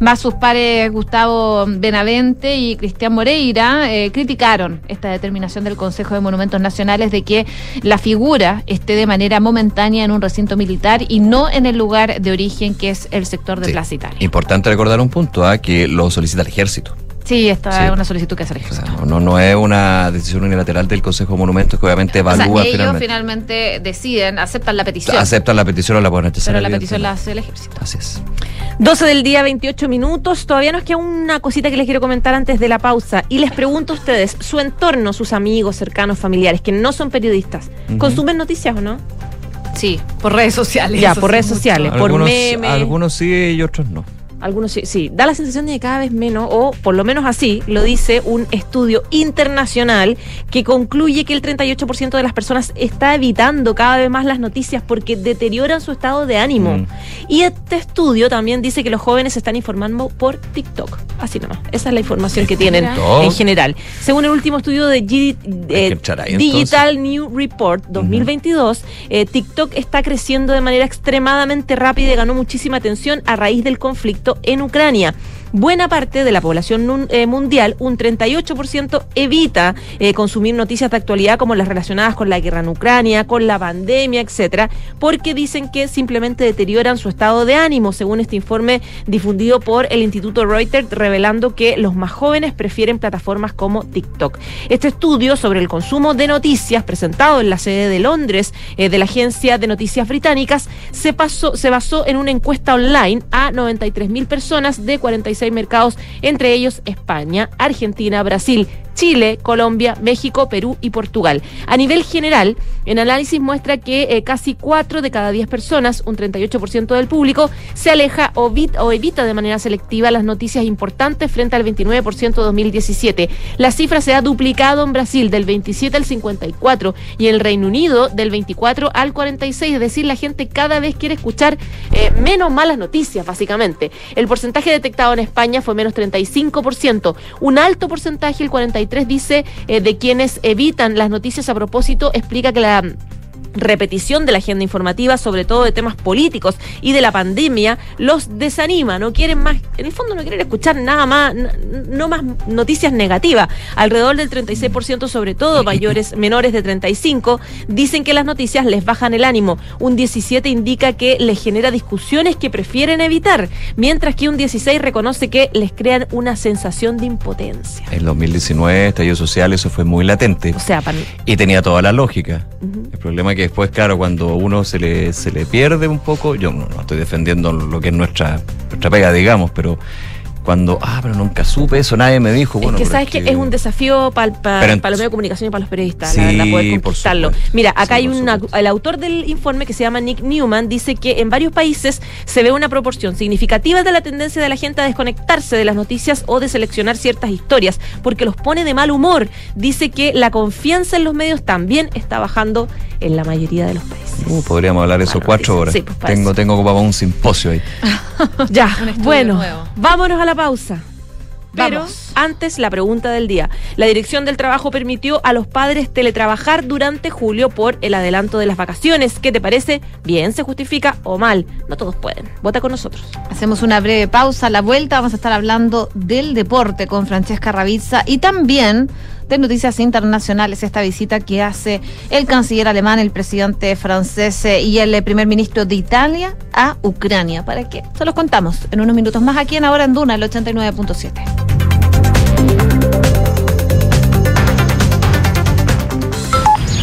más sus pares Gustavo Benavente y Cristian Moreira, eh, criticaron esta determinación del Consejo de Monumentos Nacionales de que la figura esté de manera momentánea en un recinto militar y no en el lugar de origen que es el sector de Sí. Plaza Italia. Importante recordar un punto, ¿ah? que lo solicita el ejército. Sí, esta Sí. es una solicitud que hace el O sea, ejército. no, no es una decisión unilateral del Consejo de Monumentos que obviamente O sea, evalúa ellos finalmente. finalmente deciden, aceptan la petición, Aceptan la petición o la pueden rechazar. pero la petición la hace el ejército. Así es. 12 del día, 28 minutos. Todavía nos queda una cosita que les quiero comentar antes de la pausa. Y les pregunto a ustedes, su entorno, sus amigos, cercanos, familiares, que no son periodistas. ¿consumen noticias o no? Sí, por redes sociales. Ya, por redes mucho. sociales. por Algunos, memes. algunos sí y otros no. Algunos sí, sí, da la sensación de que cada vez menos, o por lo menos así, lo dice un estudio internacional que concluye que el 38% de las personas está evitando cada vez más las noticias porque deterioran su estado de ánimo. Mm. Y este estudio también dice que los jóvenes se están informando por TikTok. Así nomás. Esa es la información que tienen TikTok. en general. Según el último estudio de G- eh, ahí, Digital New Report 2022, eh, TikTok está creciendo de manera extremadamente rápida y ganó muchísima atención a raíz del conflicto en Ucrania. Buena parte de la población eh, mundial, un 38%, evita eh, consumir noticias de actualidad como las relacionadas con la guerra en Ucrania, con la pandemia, etcétera, porque dicen que simplemente deterioran su estado de ánimo, según este informe difundido por el Instituto Reuters, revelando que los más jóvenes prefieren plataformas como TikTok. Este estudio sobre el consumo de noticias, presentado en la sede de Londres eh, de la agencia de noticias británicas, se, pasó, se basó en una encuesta online a 93 mil personas de 46 mercados, entre ellos España, Argentina, Brasil, Chile, Colombia, México, Perú y Portugal. A nivel general, el análisis muestra que eh, casi 4 de cada 10 personas, un 38% del público, se aleja o, o evita de manera selectiva las noticias importantes frente al 29% de 2017. La cifra se ha duplicado en Brasil del 27 al 54 y en el Reino Unido del 24 al 46, es decir, la gente cada vez quiere escuchar eh, menos malas noticias, básicamente. El porcentaje detectado en España fue menos 35%, un alto porcentaje, el 43 dice, eh, de quienes evitan las noticias a propósito, explica que la repetición de la agenda informativa, sobre todo de temas políticos y de la pandemia, los desanima, no quieren más, en el fondo no quieren escuchar nada más, no más noticias negativas. Alrededor del 36%, sobre todo mayores, *laughs* menores de 35, dicen que las noticias les bajan el ánimo. Un 17 indica que les genera discusiones que prefieren evitar, mientras que un 16 reconoce que les crean una sensación de impotencia. En 2019, estallido social, eso fue muy latente. O sea, para Y tenía toda la lógica. El problema es que después, claro, cuando uno se le, se le pierde un poco, yo no, estoy defendiendo lo que es nuestra, nuestra pega, digamos, pero cuando, ah, pero nunca supe eso, nadie me dijo. Bueno, es que sabes que es un desafío para Pero ent- los medios de comunicación y para los periodistas, Sí, la verdad, poder por conquistarlo. supuesto. Mira, acá Sí, hay una, el autor del informe que se llama Nick Newman dice que en varios países se ve una proporción significativa de la tendencia de la gente a desconectarse de las noticias o de seleccionar ciertas historias porque los pone de mal humor. Dice que la confianza en los medios también está bajando en la mayoría de los países. Uh, podríamos hablar eso Bueno, cuatro horas. sí, pues, tengo, eso. tengo como un simposio ahí. *laughs* Ya, bueno, nuevo. vámonos a la pausa. Pero Vamos. antes la pregunta del día. La Dirección del Trabajo permitió a los padres teletrabajar durante julio por el adelanto de las vacaciones. ¿Qué te parece? ¿Bien se justifica o mal? No todos pueden. Vota con nosotros. Hacemos una breve pausa. A la vuelta vamos a estar hablando del deporte con Francesca Ravizza y también de noticias internacionales. Esta visita que hace el canciller alemán, el presidente francés eh, y el eh, primer ministro de Italia a Ucrania. ¿Para qué? Se los contamos en unos minutos más aquí en Ahora en Duna, el 89.7.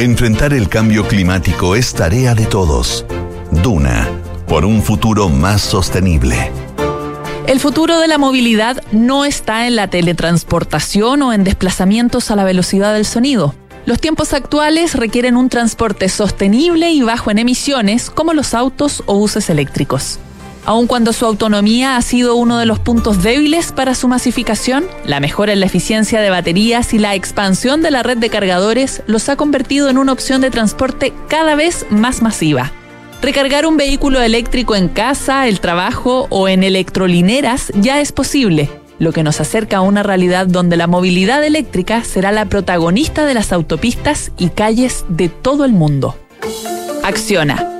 Enfrentar el cambio climático es tarea de todos. Duna, por un futuro más sostenible. El futuro de la movilidad no está en la teletransportación o en desplazamientos a la velocidad del sonido. Los tiempos actuales requieren un transporte sostenible y bajo en emisiones, como los autos o buses eléctricos. Aun cuando su autonomía ha sido uno de los puntos débiles para su masificación, la mejora en la eficiencia de baterías y la expansión de la red de cargadores los ha convertido en una opción de transporte cada vez más masiva. Recargar un vehículo eléctrico en casa, el trabajo o en electrolineras ya es posible, lo que nos acerca a una realidad donde la movilidad eléctrica será la protagonista de las autopistas y calles de todo el mundo. Acciona.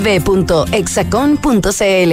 www.exacon.cl.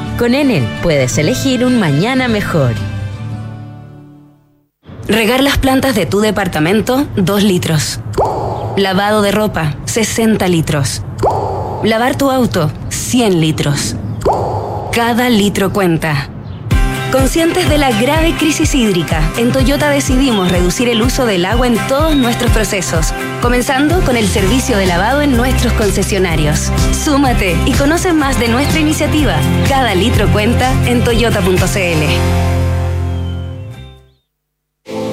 Con Enel puedes elegir un mañana mejor. Regar las plantas de tu departamento, 2 litros. Lavado de ropa, 60 litros. Lavar tu auto, 100 litros. Cada litro cuenta. Conscientes de la grave crisis hídrica, en Toyota decidimos reducir el uso del agua en todos nuestros procesos, comenzando con el servicio de lavado en nuestros concesionarios. Súmate y conoce más de nuestra iniciativa. Cada litro cuenta en toyota.cl.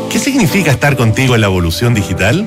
¿Qué significa estar contigo en la evolución digital?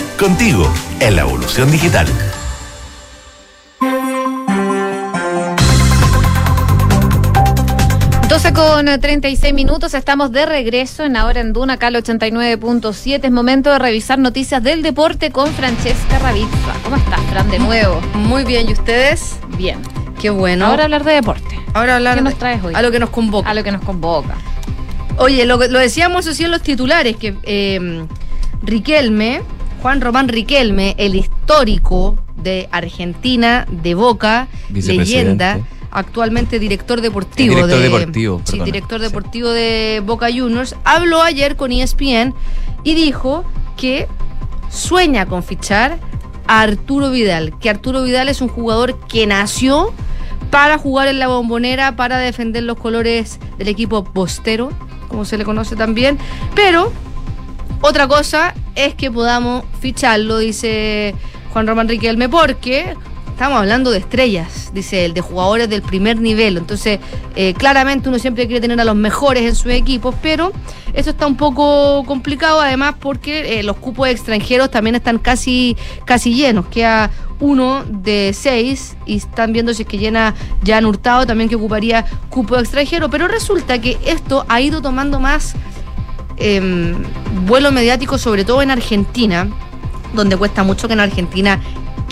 Contigo, en la evolución digital. con 36 minutos, estamos de regreso en Ahora en Duna, Cal 89.7. Es momento de revisar noticias del deporte con Francesca Ravizza. ¿Cómo estás, Fran, de nuevo? Muy bien, ¿y ustedes? Bien. Qué bueno. Ahora hablar de deporte. Ahora hablar ¿Qué nos traes hoy? A lo que nos convoca. A lo que nos convoca. Oye, lo, lo decíamos así en los titulares, que eh, Riquelme Juan Román Riquelme, el histórico de Argentina, de Boca, leyenda, actualmente director deportivo director de deportivo, sí, director deportivo de Boca Juniors, habló ayer con ESPN y dijo que sueña con fichar a Arturo Vidal, que Arturo Vidal es un jugador que nació para jugar en la bombonera, para defender los colores del equipo postero, como se le conoce también, pero otra cosa es que podamos ficharlo, dice Juan Román Riquelme, porque estamos hablando de estrellas, dice él, de jugadores del primer nivel. Entonces, eh, claramente uno siempre quiere tener a los mejores en sus equipos, pero eso está un poco complicado, además, porque eh, los cupos extranjeros también están casi, casi llenos. Queda uno de seis y están viendo si es que llena ya Hurtado, también que ocuparía cupo extranjero. Pero resulta que esto ha ido tomando más eh, vuelo mediático, sobre todo en Argentina, donde cuesta mucho que en Argentina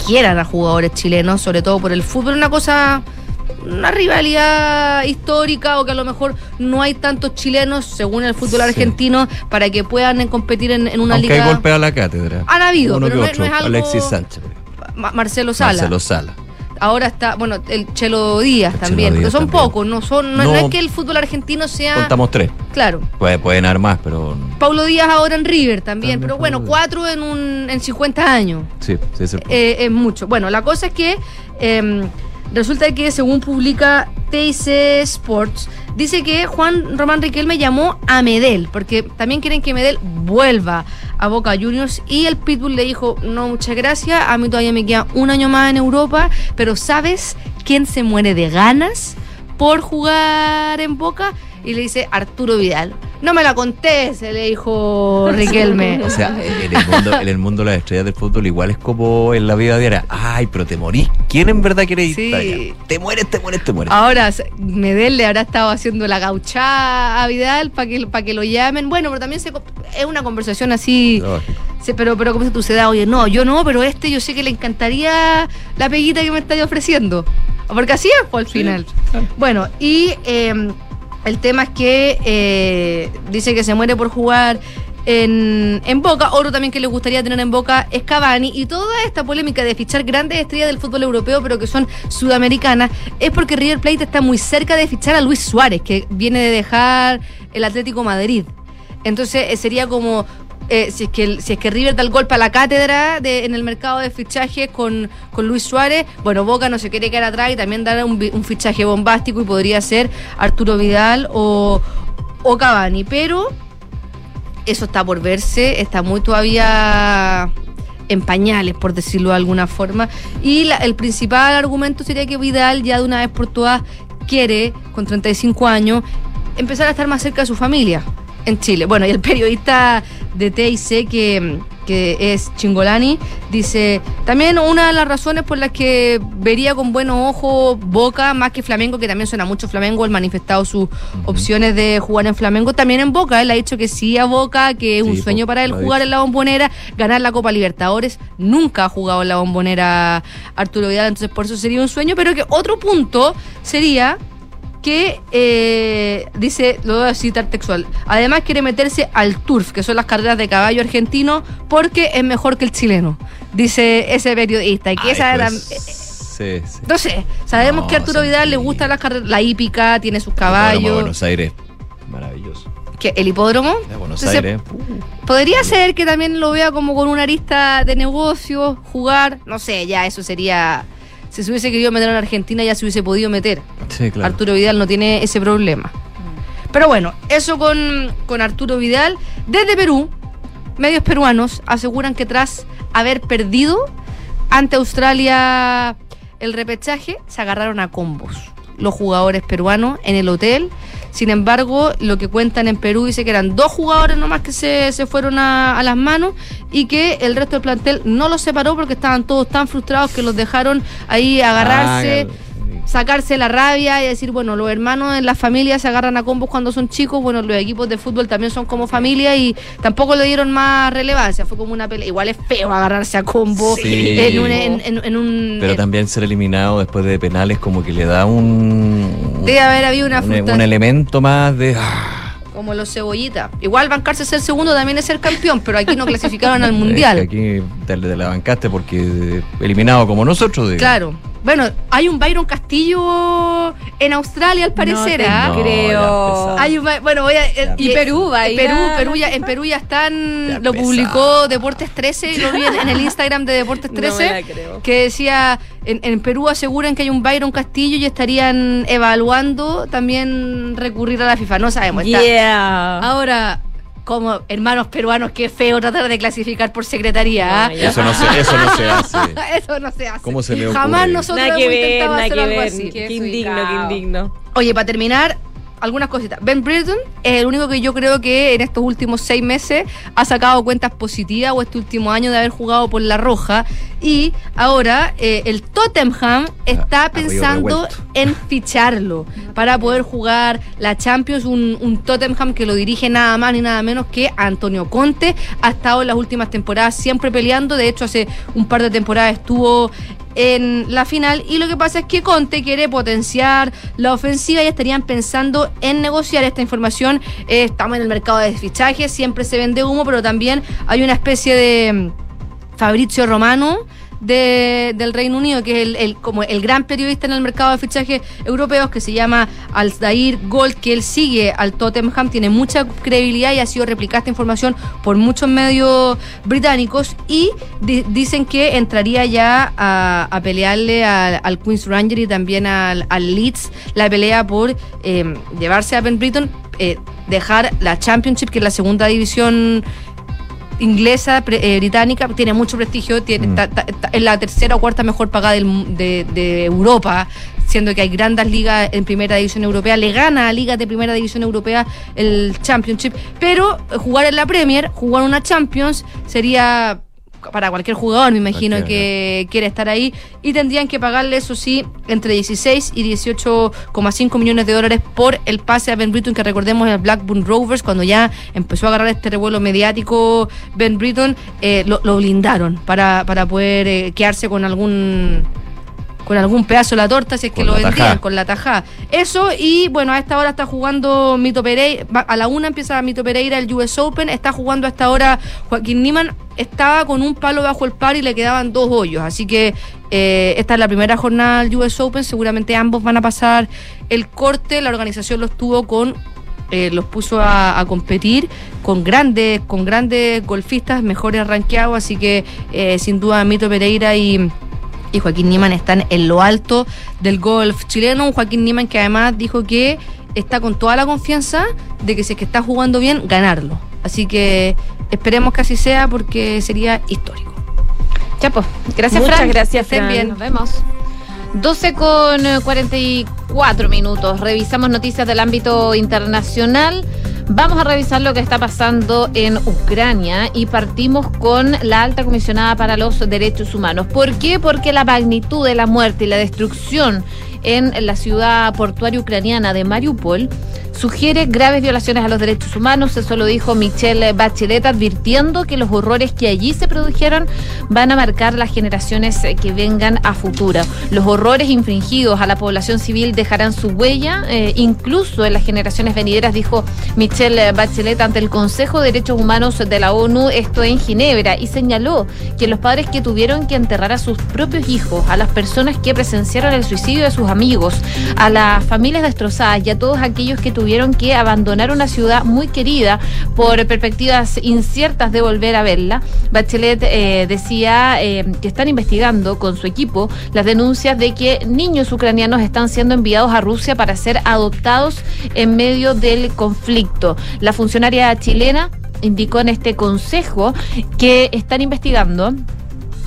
quieran a jugadores chilenos, sobre todo por el fútbol, una cosa una rivalidad histórica o que a lo mejor no hay tantos chilenos según el fútbol argentino para que puedan competir en, una Aunque liga. Hay golpe a la cátedra. Han habido, pero no, es algo... Alexis Sánchez. Marcelo Sala. Marcelo Sala ahora está, bueno, el Chelo Díaz también, pero son pocos, no son, no, es que el fútbol argentino sea. Contamos tres. Claro. Puede, pueden dar más, pero. Paulo Díaz ahora en River también, pero bueno, cuatro en un en 50 años. Sí, sí, sí. Eh, es mucho. Bueno, la cosa es que eh, resulta que según publica TIC Sports, dice que Juan Román Riquelme llamó a Medel, porque también quieren que Medel vuelva a Boca Juniors y el Pitbull le dijo, no, muchas gracias, a mí todavía me queda un año más en Europa, pero ¿sabes quién se muere de ganas por jugar en Boca? Y le dice Arturo Vidal. No me la conté, se le dijo *laughs* Riquelme. O sea, *laughs* en el, mundo, en el mundo de las estrellas del fútbol igual es como en la vida diaria. Ay, pero te morís. ¿Quién en verdad quiere ir? Sí. para allá? Te mueres, te mueres, te mueres. Ahora, Medel le habrá estado haciendo la gauchá a Vidal para que, para que lo llamen. Bueno, pero también se, es una conversación así. Sí, pero, pero como se tú se da, oye, no, yo no, pero este yo sé que le encantaría la peguita que me estáis ofreciendo. Porque así es, pues, al final. Bueno, y eh, el tema es que eh, dice que se muere por jugar en, en Boca. Otro también que le gustaría tener en Boca es Cavani. Y toda esta polémica de fichar grandes estrellas del fútbol europeo, pero que son sudamericanas, es porque River Plate está muy cerca de fichar a Luis Suárez, que viene de dejar el Atlético Madrid. Entonces eh, sería como eh, si, es que, si es que River da el golpe a la cátedra de- en el mercado de fichajes con, con Luis Suárez, bueno, Boca no se quiere quedar atrás y también dar un, un fichaje bombástico y podría ser Arturo Vidal o, o Cavani. Pero eso está por verse, está muy todavía en pañales, por decirlo de alguna forma. Y la- el principal argumento sería que Vidal ya de una vez por todas quiere, con 35 años, empezar a estar más cerca de su familia en Chile. Bueno, y el periodista de TIC que, que es Chingolani dice, también una de las razones por las que vería con buenos ojos Boca más que Flamengo, que también suena mucho Flamengo, él manifestado sus opciones de jugar en Flamengo, también en Boca, él ha dicho que sí a Boca, que es un sueño para él jugar dicho. en la bombonera, ganar la Copa Libertadores, nunca ha jugado en la bombonera Arturo Vidal, entonces por eso sería un sueño, pero que otro punto sería que eh, dice, lo voy a citar textual, además quiere meterse al turf, que son las carreras de caballo argentino, porque es mejor que el chileno, dice ese periodista, y que Ay, esa era... pues, sí, sí. No sé, sabemos No, que a Arturo Vidal le gusta las carreras, la hípica, tiene sus caballos, Buenos Aires, maravilloso. que el hipódromo. Ya, Buenos Entonces, Aires. Podría ser que también lo vea como con una arista de negocio, jugar, no sé, ya eso sería. Si se hubiese querido meter en Argentina, ya se hubiese podido meter. Sí, claro. Arturo Vidal no tiene ese problema. Pero bueno, eso con, con Arturo Vidal. Desde Perú, medios peruanos aseguran que tras haber perdido ante Australia el repechaje, se agarraron a combos los jugadores peruanos en el hotel. Sin embargo, lo que cuentan en Perú dice que eran dos jugadores nomás que se, se fueron a, a las manos y que el resto del plantel no los separó porque estaban todos tan frustrados que los dejaron ahí agarrarse Ah, sacarse la rabia y decir, bueno, los hermanos en las familias se agarran a combos cuando son chicos, bueno, los equipos de fútbol también son como familia y tampoco le dieron más relevancia, fue como una pelea, igual es feo agarrarse a combos Sí. en un... En, en- en un Pero también ser eliminado después de penales como que le da un... Debe haber habido una un, frustración. un elemento más de... ah, como los cebollitas. Igual bancarse ser segundo también es ser campeón, pero aquí no clasificaron al *laughs* es mundial. que aquí te, te la bancaste porque eliminado como nosotros. digamos. Claro. Bueno, hay un Byron Castillo en Australia al parecer, te ¿ah? No, ya creo. Hay un bueno, voy a eh, Y Perú va a ir Perú, a- Perú ya, en Perú ya están, Ya lo publicó Deportes 13, lo vi en, en el Instagram de Deportes *laughs* No 13, me la creo. que decía, en, en Perú aseguran que hay un Byron Castillo y estarían evaluando también recurrir a la FIFA, no sabemos. está- Yeah. Ahora, como hermanos peruanos, qué feo tratar de clasificar por secretaría. ¿ah? Ya. Eso no se, eso no se hace. *laughs* Eso no se hace. ¿Cómo se le ocurre? Jamás nosotros Nada que hemos ver, intentado nada hacer que algo ver. así. Qué indigno, qué indigno. Oye, para terminar, algunas cositas. Ben Britton es el único que yo creo que en estos últimos seis meses ha sacado cuentas positivas o este último año de haber jugado por la Roja. Y ahora eh, el Tottenham está a río pensando en ficharlo para poder jugar la Champions. Un, un Tottenham que lo dirige nada más ni nada menos que Antonio Conte. Ha estado en las últimas temporadas siempre peleando. De hecho, hace un par de temporadas estuvo en la final. Y lo que pasa es que Conte quiere potenciar la ofensiva. Y estarían pensando en negociar esta información. Eh, estamos en el mercado de fichajes, siempre se vende humo, pero también hay una especie de mm, Fabrizio Romano de- del Reino Unido, que es el, como el gran periodista en el mercado de fichajes europeos, que se llama Aldair Gold, que él sigue al Tottenham, tiene mucha credibilidad y ha sido replicada esta información por muchos medios británicos. Y di- dicen que entraría ya a, pelearle al, Queen's Ranger y también al, al Leeds. La pelea por eh, llevarse a Ben Britton, eh, dejar la Championship, que es la segunda división inglesa, pre- eh, británica, tiene mucho prestigio, tiene, Mm. ta- ta- ta- es la tercera o cuarta mejor pagada del de, de Europa, siendo que hay grandes ligas en primera división europea, le gana a ligas de primera división europea el Championship, pero jugar en la Premier, jugar una Champions, sería para cualquier jugador, me imagino que quiere estar ahí, y tendrían que pagarle, eso sí, entre 16 y 18,5 millones de dólares por el pase a Ben Britton, que recordemos en el Blackburn Rovers, cuando ya empezó a agarrar este revuelo mediático Ben Britton, eh, lo, lo blindaron para, para poder eh, quedarse con algún con algún pedazo de la torta si es que Con lo vendían con la tajada. Eso y bueno, a esta hora está jugando Mito Pereira, a la una empieza Mito Pereira el US Open, está jugando a esta hora Joaquín Niman, estaba con un palo bajo el par y le quedaban dos hoyos, así que eh, esta es la primera jornada del US Open, seguramente ambos van a pasar el corte, la organización los tuvo con eh, los puso a, a competir con grandes, con grandes golfistas, mejores rankeados, así que eh, sin duda Mito Pereira y, y Joaquín Niemann están en lo alto del golf chileno. Un Joaquín Niemann que además dijo que está con toda la confianza de que si es que está jugando bien, ganarlo. Así que esperemos que así sea porque sería histórico. Pues. Gracias, Muchas Fran. gracias, estén Fran. bien. Nos vemos. 12 con eh, 44 minutos. Revisamos noticias del ámbito internacional. Vamos a revisar lo que está pasando en Ucrania y partimos con la alta comisionada para los derechos humanos. ¿Por qué? Porque la magnitud de la muerte y la destrucción en la ciudad portuaria ucraniana de Mariupol sugiere graves violaciones a los derechos humanos. Eso lo dijo Michelle Bachelet, advirtiendo que los horrores que allí se produjeron van a marcar las generaciones que vengan a futuro. Los horrores infringidos a la población civil dejarán su huella, eh, incluso en las generaciones venideras, dijo Michelle Bachelet ante el Consejo de Derechos Humanos de la ONU, esto en Ginebra, y señaló que los padres que tuvieron que enterrar a sus propios hijos, a las personas que presenciaron el suicidio de sus amigos, a las familias destrozadas y a todos aquellos que tuvieron que abandonar una ciudad muy querida por perspectivas inciertas de volver a verla. Bachelet eh, decía eh, que están investigando con su equipo las denuncias de que niños ucranianos están siendo enviados a Rusia para ser adoptados en medio del conflicto. La funcionaria chilena indicó en este consejo que están investigando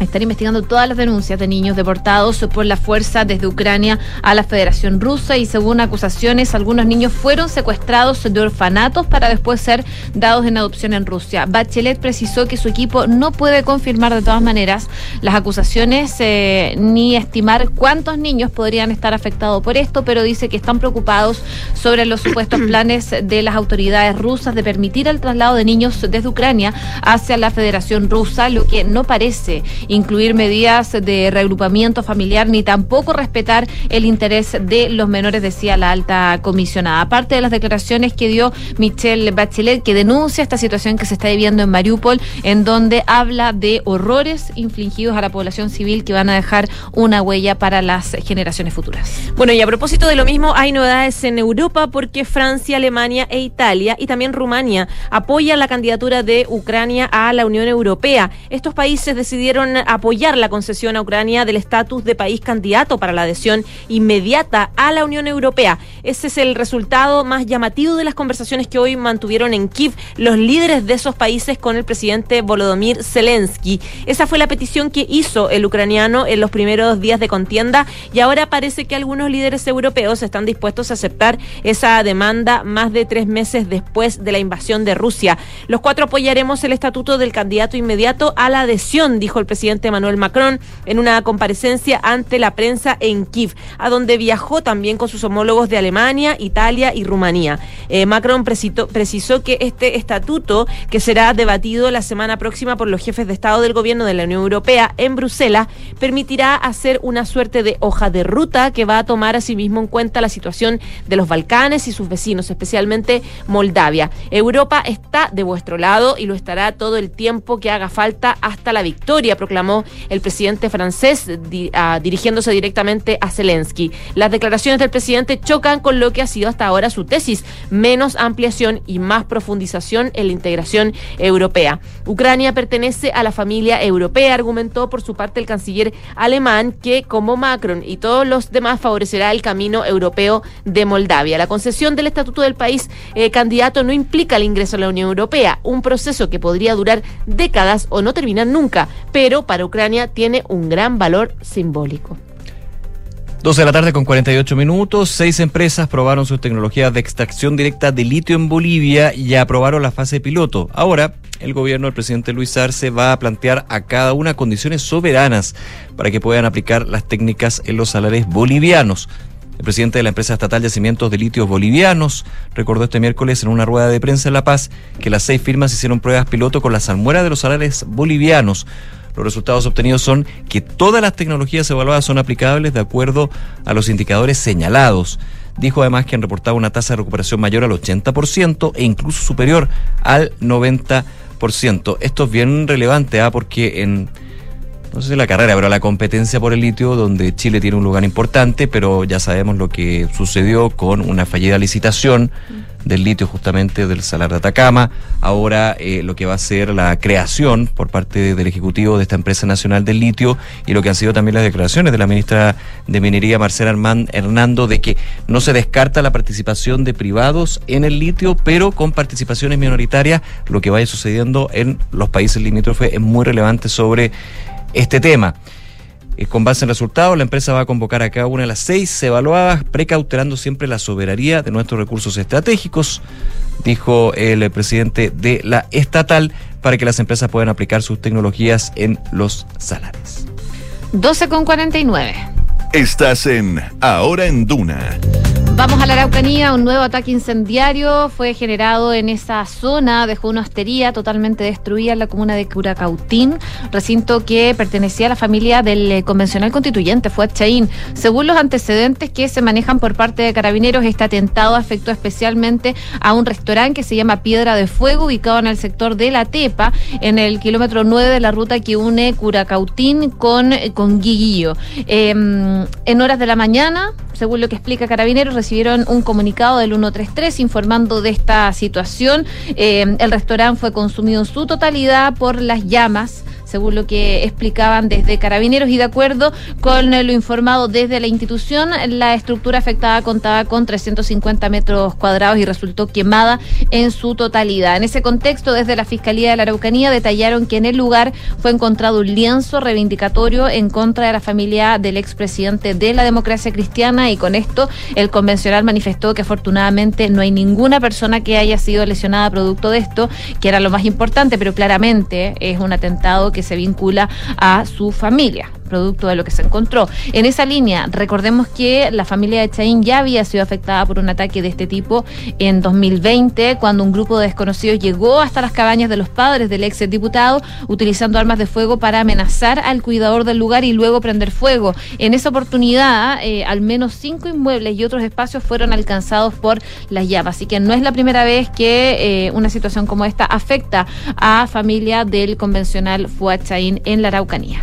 están investigando todas las denuncias de niños deportados por la fuerza desde Ucrania a la Federación Rusa y según acusaciones algunos niños fueron secuestrados de orfanatos para después ser dados en adopción en Rusia. Bachelet precisó que su equipo no puede confirmar de todas maneras las acusaciones eh, ni estimar cuántos niños podrían estar afectados por esto, pero dice que están preocupados sobre los supuestos *clears throat* planes de las autoridades rusas de permitir el traslado de niños desde Ucrania hacia la Federación Rusa, lo que no parece incluir medidas de reagrupamiento familiar ni tampoco respetar el interés de los menores, decía la alta comisionada. Aparte de las declaraciones que dio Michelle Bachelet, que denuncia esta situación que se está viviendo en Mariupol, en donde habla de horrores infligidos a la población civil que van a dejar una huella para las generaciones futuras. Bueno, y a propósito de lo mismo, hay novedades en Europa porque Francia, Alemania e Italia y también Rumania apoyan la candidatura de Ucrania a la Unión Europea. Estos países decidieron apoyar la concesión a Ucrania del estatus de país candidato para la adhesión inmediata a la Unión Europea. Ese es el resultado más llamativo de las conversaciones que hoy mantuvieron en Kiev los líderes de esos países con el presidente Volodymyr Zelensky. Esa fue la petición que hizo el ucraniano en los primeros días de contienda y ahora parece que algunos líderes europeos están dispuestos a aceptar esa demanda más de tres meses después de la invasión de Rusia. Los cuatro apoyaremos el estatuto del candidato inmediato a la adhesión, dijo el presidente Emmanuel Macron en una comparecencia ante la prensa en Kiev, a donde viajó también con sus homólogos de Alemania, Italia y Rumanía. Eh, Macron precisó, precisó que este estatuto, que será debatido la semana próxima por los jefes de Estado del Gobierno de la Unión Europea en Bruselas, permitirá hacer una suerte de hoja de ruta que va a tomar asimismo en cuenta la situación de los Balcanes y sus vecinos, especialmente Moldavia. Europa está de vuestro lado y lo estará todo el tiempo que haga falta hasta la victoria, proclamó el presidente francés ah, dirigiéndose directamente a Zelensky. Las declaraciones del presidente chocan con lo que ha sido hasta ahora su tesis, menos ampliación y más profundización en la integración europea. Ucrania pertenece a la familia europea, argumentó por su parte el canciller alemán que como Macron y todos los demás favorecerá el camino europeo de Moldavia. La concesión del estatuto del país eh, candidato no implica el ingreso a la Unión Europea, un proceso que podría durar décadas o no terminar nunca, pero para Ucrania tiene un gran valor simbólico. 12 de la tarde con 48 minutos. Seis empresas probaron sus tecnologías de extracción directa de litio en Bolivia y aprobaron la fase piloto. Ahora, el gobierno del presidente Luis Arce va a plantear a cada una condiciones soberanas para que puedan aplicar las técnicas en los salares bolivianos. El presidente de la empresa estatal Yacimientos de Litios Bolivianos recordó este miércoles en una rueda de prensa en La Paz que las seis firmas hicieron pruebas piloto con la salmuera de los salares bolivianos. Los resultados obtenidos son que todas las tecnologías evaluadas son aplicables de acuerdo a los indicadores señalados. Dijo además que han reportado una tasa de recuperación mayor al 80% e incluso superior al 90%. Esto es bien relevante ¿ah? porque en, no sé si la carrera, pero la competencia por el litio, donde Chile tiene un lugar importante, pero ya sabemos lo que sucedió con una fallida licitación del litio justamente del Salar de Atacama. Ahora eh, lo que va a ser la creación por parte del Ejecutivo de esta empresa nacional del litio y lo que han sido también las declaraciones de la ministra de Minería, Marcela Hernando, de que no se descarta la participación de privados en el litio, pero con participaciones minoritarias, lo que vaya sucediendo en los países limítrofes es muy relevante sobre este tema. Eh, Con base en resultados, la empresa va a convocar a cada una de las seis evaluadas, precautelando siempre la soberanía de nuestros recursos estratégicos, dijo el presidente de la estatal, para que las empresas puedan aplicar sus tecnologías en los salares. 12 con 49. Estás en Ahora en Duna. Vamos a la Araucanía, un nuevo ataque incendiario fue generado en esa zona, dejó una hostería totalmente destruida en la comuna de Curacautín, recinto que pertenecía a la familia del eh, convencional constituyente, fue Chaín. Según los antecedentes que se manejan por parte de carabineros, este atentado afectó especialmente a un restaurante que se llama Piedra de Fuego, ubicado en el sector de La Tepa, en el kilómetro 9 de la ruta que une Curacautín con, eh, con Guiguillo. Eh, en horas de la mañana, según lo que explica Carabineros, recibieron un comunicado del 133 informando de esta situación. Eh, el restaurante fue consumido en su totalidad por las llamas según lo que explicaban desde Carabineros y de acuerdo con lo informado desde la institución, la estructura afectada contaba con 350 metros cuadrados y resultó quemada en su totalidad. En ese contexto, desde la Fiscalía de la Araucanía detallaron que en el lugar fue encontrado un lienzo reivindicatorio en contra de la familia del expresidente de la democracia cristiana y con esto el convencional manifestó que afortunadamente no hay ninguna persona que haya sido lesionada producto de esto, que era lo más importante, pero claramente es un atentado que se vincula a su familia producto de lo que se encontró. En esa línea, recordemos que la familia de Chaín ya había sido afectada por un ataque de este tipo en 2020, cuando un grupo de desconocidos llegó hasta las cabañas de los padres del ex diputado, utilizando armas de fuego para amenazar al cuidador del lugar y luego prender fuego. En esa oportunidad, eh, al menos cinco inmuebles y otros espacios fueron alcanzados por las llamas. Así que no es la primera vez que eh, una situación como esta afecta a familia del convencional Fuad Chaín en la Araucanía.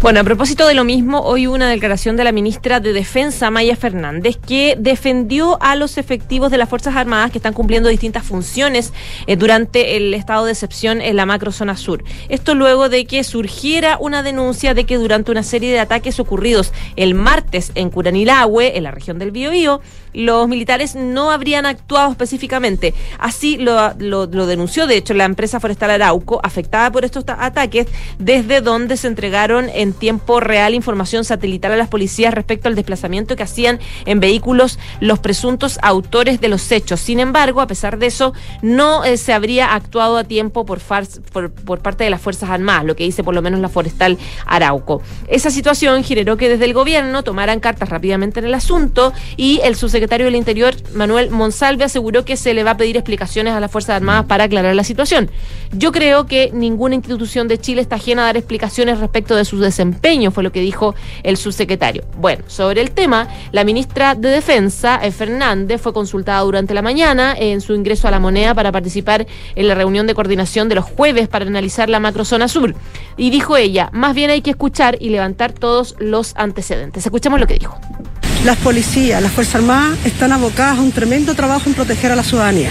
Bueno, a propósito de lo mismo, hoy una declaración de la ministra de Defensa, Maya Fernández, que defendió a los efectivos de las Fuerzas Armadas que están cumpliendo distintas funciones eh, durante el estado de excepción en la macrozona sur. Esto luego de que surgiera una denuncia de que durante una serie de ataques ocurridos el martes en Curanilahue, en la región del Biobío, los militares no habrían actuado específicamente. Así lo, lo, denunció, de hecho, la empresa forestal Arauco, afectada por estos ataques, desde donde se entregaron en tiempo real información satelital a las policías respecto al desplazamiento que hacían en vehículos los presuntos autores de los hechos. Sin embargo, a pesar de eso, no eh, se habría actuado a tiempo por parte de las Fuerzas Armadas, lo que dice por lo menos la forestal Arauco. Esa situación generó que desde el gobierno tomaran cartas rápidamente en el asunto y el subsecretario secretario del Interior, Manuel Monsalve, aseguró que se le va a pedir explicaciones a las Fuerzas Armadas para aclarar la situación. Yo creo que ninguna institución de Chile está ajena a dar explicaciones respecto de sus desempeño, fue lo que dijo el subsecretario. Bueno, sobre el tema, la ministra de Defensa, eh, Fernández, fue consultada durante la mañana en su ingreso a la moneda para participar en la reunión de coordinación de los jueves para analizar la macrozona sur. Y dijo ella, más bien hay que escuchar y levantar todos los antecedentes. Escuchemos lo que dijo. Las policías, las Fuerzas Armadas están abocadas a un tremendo trabajo en proteger a la ciudadanía.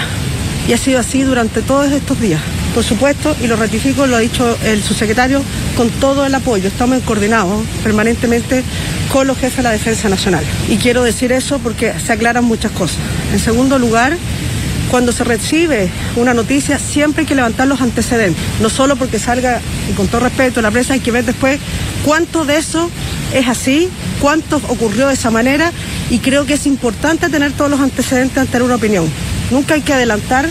Y ha sido así durante todos estos días. Por supuesto, y lo ratifico, lo ha dicho el subsecretario, con todo el apoyo. Estamos coordinados permanentemente con los jefes de la Defensa Nacional. Y quiero decir eso porque se aclaran muchas cosas. En segundo lugar, cuando se recibe una noticia siempre hay que levantar los antecedentes, no solo porque salga, y con todo respeto, la prensa hay que ver después cuánto de eso es así, cuánto ocurrió de esa manera y creo que es importante tener todos los antecedentes ante una opinión. Nunca hay que adelantar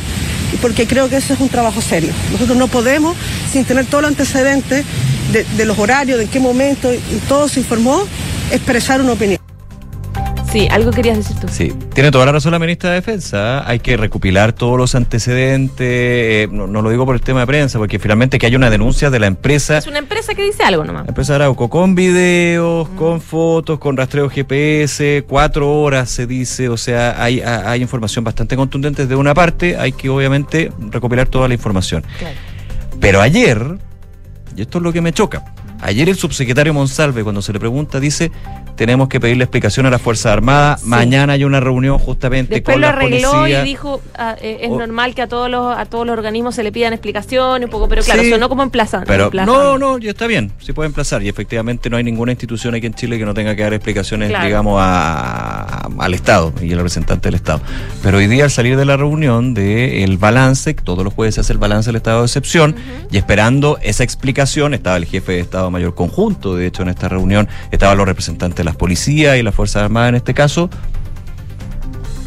porque creo que ese es un trabajo serio. Nosotros no podemos, sin tener todos los antecedentes de, de los horarios, de en qué momento y todo se informó, expresar una opinión. Sí, algo querías decir tú. Sí, tiene toda la razón la ministra de Defensa. Hay que recopilar todos los antecedentes. eh, no, no lo digo por el tema de prensa, porque finalmente que hay una denuncia de la empresa. Es una empresa que dice algo nomás. La empresa Arauco, con videos, con fotos, con rastreo GPS, cuatro horas se dice, o sea, hay, ha- hay información bastante contundente de una parte, hay que obviamente recopilar toda la información. Pero ayer, y esto es lo que me choca, ayer el subsecretario Monsalve, cuando se le pregunta, dice, tenemos que pedirle explicación a las Fuerzas Armadas, mañana hay una reunión justamente Después con lo la arregló policía. y dijo, ah, eh, es O- normal que a todos los a todos los organismos se le pidan explicaciones un poco, pero claro, Sí. sonó como en plaza. Pero no, no, ya está bien, se puede emplazar y efectivamente no hay ninguna institución aquí en Chile que no tenga que dar explicaciones, Claro. digamos, a- a- al Estado y al representante del Estado. Pero hoy día al salir de la reunión del balance, todos los jueves se hace el balance del estado de excepción y esperando esa explicación, estaba el jefe de Estado Mayor Conjunto, de hecho en esta reunión estaban los representantes de las policías y las Fuerzas Armadas en este caso,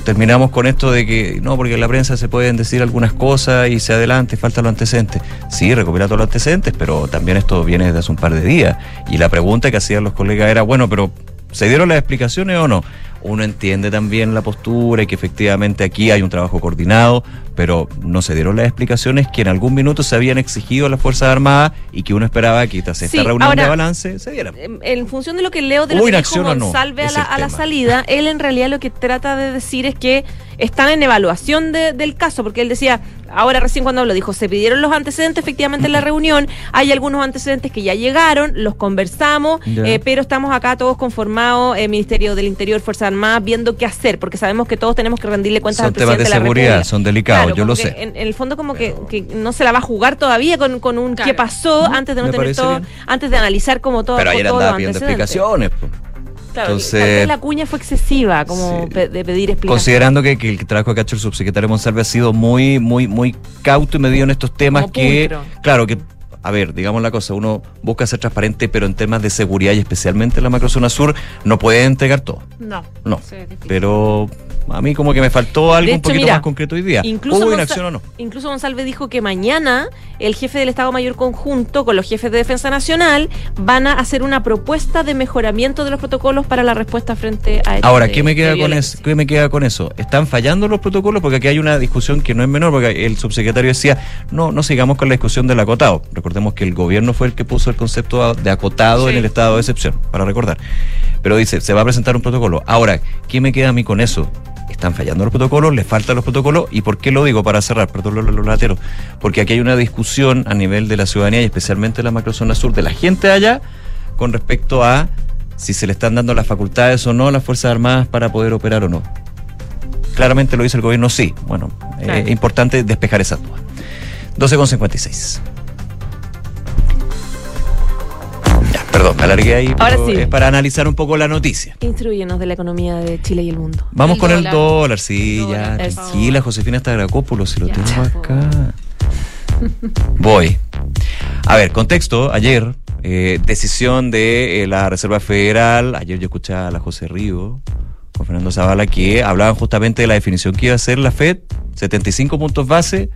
terminamos con esto de que no, porque en la prensa se pueden decir algunas cosas y se adelante, faltan los antecedentes. Sí, recopila todos los antecedentes, pero también esto viene desde hace un par de días. Y la pregunta que hacían los colegas era, bueno, pero ¿se dieron las explicaciones o no? Uno entiende también la postura y que efectivamente aquí hay un trabajo coordinado, pero no se dieron las explicaciones que en algún minuto se habían exigido a las Fuerzas Armadas y que uno esperaba que tras esta Sí, reunión ahora- de balance se diera. En- En función de lo que leo de lo ¿Hubo que dijo no? A la, a la salida, él en realidad lo que trata de decir es que están en evaluación de- del caso, porque él decía, ahora recién cuando habló, dijo, se pidieron los antecedentes efectivamente en la reunión, hay algunos antecedentes que ya llegaron, los conversamos, eh, pero estamos acá todos conformados, eh, Ministerio del Interior, Fuerzas Armadas, viendo qué hacer, porque sabemos que todos tenemos que rendirle cuentas Son al temas presidente de de, la seguridad, República. son delicados, Claro, yo lo sé. En, en el fondo como que, que no se la va a jugar todavía con, con un qué pasó antes de no me tener todo, bien. antes de analizar como todo Pero ayer andaba pidiendo explicaciones. Claro, Entonces- tal vez la cuña fue excesiva, como pe- de pedir explicaciones. Considerando que, que el trabajo que ha hecho el subsecretario Monsalve ha sido muy, muy, muy cauto y medido en estos temas Como que, pulcro. claro, que, a ver, digamos la cosa, uno busca ser transparente, pero en temas de seguridad y especialmente en la macrozona sur, no puede entregar todo. No. No. Sí. Pero a mí como que me faltó algo un poquito mira, más concreto hoy día. Incluso, ¿Hubo inacción o no? incluso Monsalve dijo que mañana el jefe del Estado Mayor Conjunto con los jefes de Defensa Nacional van a hacer una propuesta de mejoramiento de los protocolos para la respuesta frente a hechos Ahora, de- ¿qué me queda con eso? ¿Qué me queda con eso? ¿Están fallando los protocolos? Porque aquí hay una discusión que no es menor, porque el subsecretario decía, no, no sigamos con la discusión del acotado. Recordemos que el gobierno fue el que puso el concepto de acotado en el estado de excepción, para recordar. Pero dice, se va a presentar un protocolo. Ahora, ¿qué me queda a mí con eso? ¿Están fallando los protocolos? ¿Les faltan los protocolos? ¿Y por qué lo digo para cerrar? Perdón, lo, lo, lo latero. Porque aquí hay una discusión a nivel de la ciudadanía y especialmente en la macrozona sur de la gente allá con respecto a si se le están dando las facultades o no a las Fuerzas Armadas para poder operar o no. Claramente lo dice el gobierno, sí. Bueno, eh, es importante despejar esas dudas. 12,56. Perdón, me alargué ahí. Ahora sí. Es para analizar un poco la noticia. Instruyenos de la economía de Chile y el mundo. Vamos El con dólar. el dólar, sí, ya, Por tranquila, Josefina Stavrakopoulos, si lo tengo acá. Voy. A ver, contexto, ayer, eh, decisión de eh, la Reserva Federal, ayer yo escuché a la José Río, con Fernando Zavala, que hablaban justamente de la definición que iba a hacer la FED, 75 puntos base,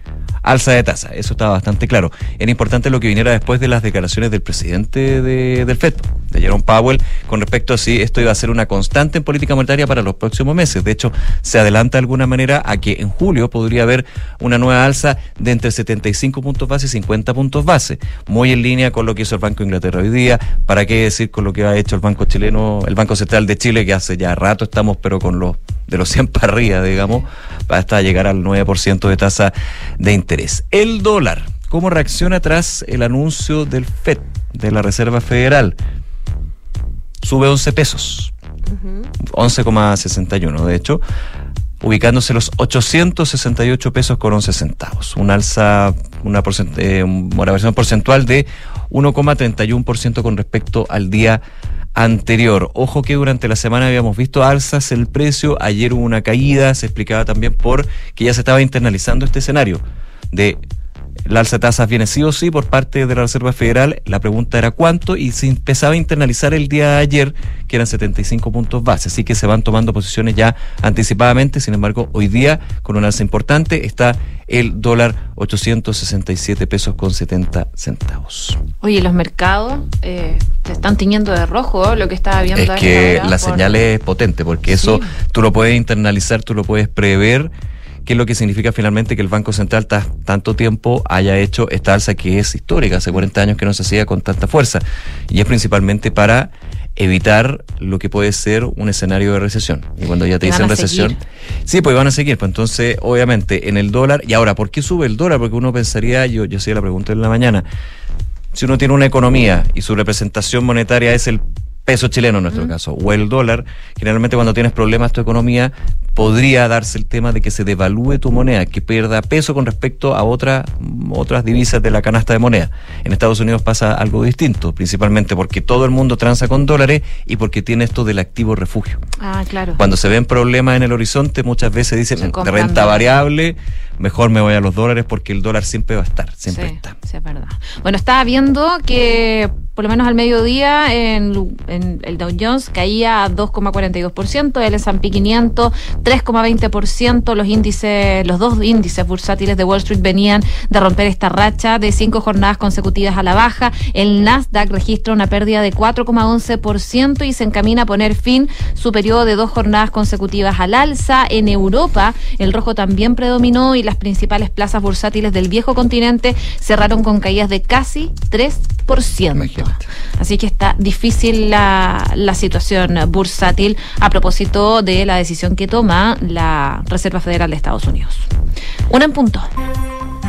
alza de tasa, eso estaba bastante claro. Era importante lo que viniera después de las declaraciones del presidente de- del FED, de Jerome Powell con respecto a si esto iba a ser una constante en política monetaria para los próximos meses. De hecho, se adelanta de alguna manera a que en julio podría haber una nueva alza de entre 75 puntos base y 50 puntos base, muy en línea con lo que hizo el Banco de Inglaterra hoy día, para qué decir con lo que ha hecho el Banco chileno, el Banco Central de Chile, que hace ya rato estamos, pero con los de los 100 para arriba, digamos, hasta llegar al 9% de tasa de interés. El dólar, ¿cómo reacciona tras el anuncio del FED, de la Reserva Federal? Sube 11 pesos. 11,61 de hecho, ubicándose los 868 pesos con 11 centavos. Un alza, una, porcent eh, una versión porcentual de 1,31% con respecto al día anterior. Ojo que durante la semana habíamos visto alzas el precio, ayer hubo una caída, se explicaba también por que ya se estaba internalizando este escenario de la alza de tasas viene sí o sí por parte de la Reserva Federal. La pregunta era cuánto y se empezaba a internalizar el día de ayer, que eran 75 puntos base. Así que se van tomando posiciones ya anticipadamente. Sin embargo, hoy día, con una alza importante, está el dólar 867 pesos con 70 centavos. Oye, los mercados eh, se están tiñendo de rojo, lo que estaba viendo. Es que la señal es potente, porque eso tú lo puedes internalizar, tú lo puedes prever qué es lo que significa finalmente que el Banco Central tanto tiempo haya hecho esta alza que es histórica, hace 40 años que no se hacía con tanta fuerza. Y es principalmente para evitar lo que puede ser un escenario de recesión. Y cuando ya te dicen recesión, sí, pues van a seguir. Pues entonces, obviamente, en el dólar, y ahora, ¿por qué sube el dólar? Porque uno pensaría, yo, yo hacía la pregunta en la mañana, si uno tiene una economía y su representación monetaria es el peso chileno en nuestro caso, o el dólar, generalmente cuando tienes problemas tu economía, podría darse el tema de que se devalúe tu moneda, que pierda peso con respecto a otra, otras divisas de la canasta de moneda. En Estados Unidos pasa algo distinto, principalmente porque todo el mundo transa con dólares y porque tiene esto del activo refugio. Ah, claro. Cuando se ven problemas en el horizonte, muchas veces dicen, de renta variable, mejor me voy a los dólares porque el dólar siempre va a estar, siempre está. Sí, es verdad. Bueno, estaba viendo que por lo menos al mediodía en, el Dow Jones caía 2,42%, el S&P 500 3,20%, los índices, los dos índices bursátiles de Wall Street venían de romper esta racha de cinco jornadas consecutivas a la baja, el Nasdaq registra una pérdida de 4,11% y se encamina a poner fin su periodo de dos jornadas consecutivas al alza. En Europa, el rojo también predominó y las principales plazas bursátiles del viejo continente cerraron con caídas de casi 3%. Así que está difícil la, situación bursátil a propósito de la decisión que toma la Reserva Federal de Estados Unidos. Una en punto.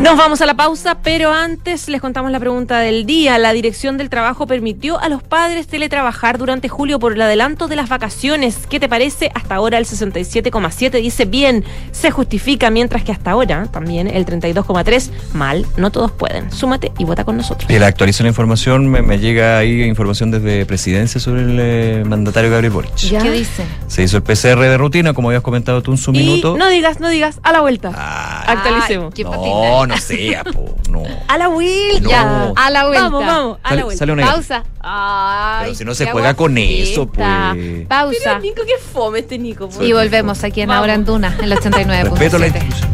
Nos vamos a la pausa, pero antes les contamos la pregunta del día. La Dirección del Trabajo permitió a los padres teletrabajar durante julio por el adelanto de las vacaciones. ¿Qué te parece? Hasta ahora el 67,7 dice bien, se justifica, mientras que hasta ahora también el 32,3 mal, no todos pueden. Súmate y vota con nosotros. Y la actualización de información, me, llega ahí información desde presidencia sobre el eh, mandatario Gabriel Boric. ¿Qué dice? Se hizo el PCR de rutina, como habías comentado tú en su minuto. No digas, no digas, a la vuelta. Ah, Actualicemos. no, no sea, po, no. A la vuelta. A la vuelta. Vamos, vamos, a la vuelta. Sale una Pausa. Ay, Pero si no se juega con eso, pues. Pausa. Nico, qué fome este Nico. Y volvemos aquí en Ahora en Duna, en el 89. Respeto la institución.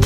*laughs*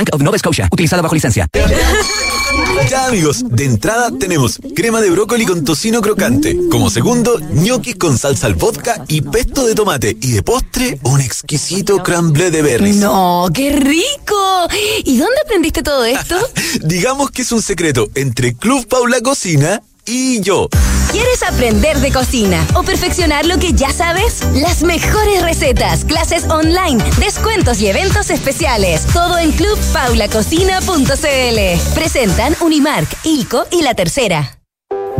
of Nova Scotia, utilizada bajo licencia. Ya amigos, de entrada tenemos crema de brócoli con tocino crocante. Como segundo, ñoquis con salsa al vodka y pesto de tomate. Y de postre, un exquisito crumble de berries. No, qué rico. ¿Y dónde aprendiste todo esto? *laughs* Digamos que es un secreto entre Club Paula Cocina y yo. ¿Quieres aprender de cocina o perfeccionar lo que ya sabes? Las mejores recetas, clases online, descuentos y eventos especiales. Todo en clubpaulacocina.cl. Presentan Unimark, ILCO y La Tercera.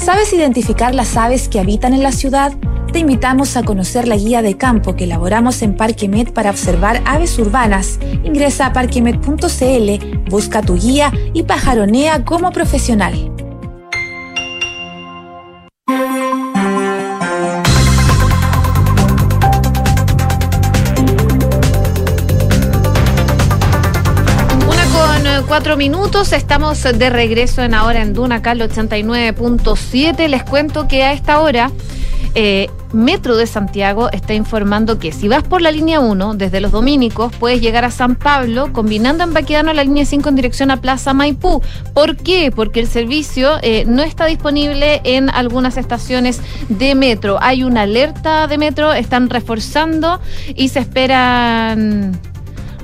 ¿Sabes identificar las aves que habitan en la ciudad? Te invitamos a conocer la guía de campo que elaboramos en Parquemet para observar aves urbanas. Ingresa a parquemet.cl, busca tu guía y pajaronea como profesional. Cuatro minutos, estamos de regreso en ahora en Duna, Cal 89.7. Les cuento que a esta hora eh, Metro de Santiago está informando que si vas por la línea 1 desde los Dominicos puedes llegar a San Pablo combinando en Baquedano la línea 5 en dirección a Plaza Maipú. ¿Por qué? Porque el servicio eh, no está disponible en algunas estaciones de metro. Hay una alerta de metro, están reforzando y se esperan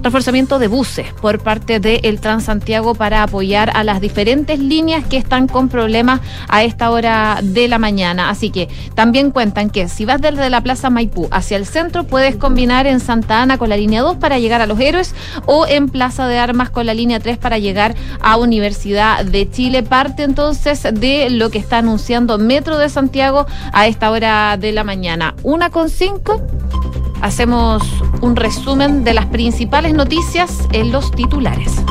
reforzamiento de buses por parte del Transantiago para apoyar a las diferentes líneas que están con problemas a esta hora de la mañana. Así que también cuentan que si vas desde la Plaza Maipú hacia el centro, puedes combinar en Santa Ana con la línea 2 para llegar a Los Héroes o en Plaza de Armas con la línea 3 para llegar a Universidad de Chile. Parte entonces de lo que está anunciando Metro de Santiago a esta hora de la mañana. Una con cinco hacemos un resumen de las principales noticias en los titulares.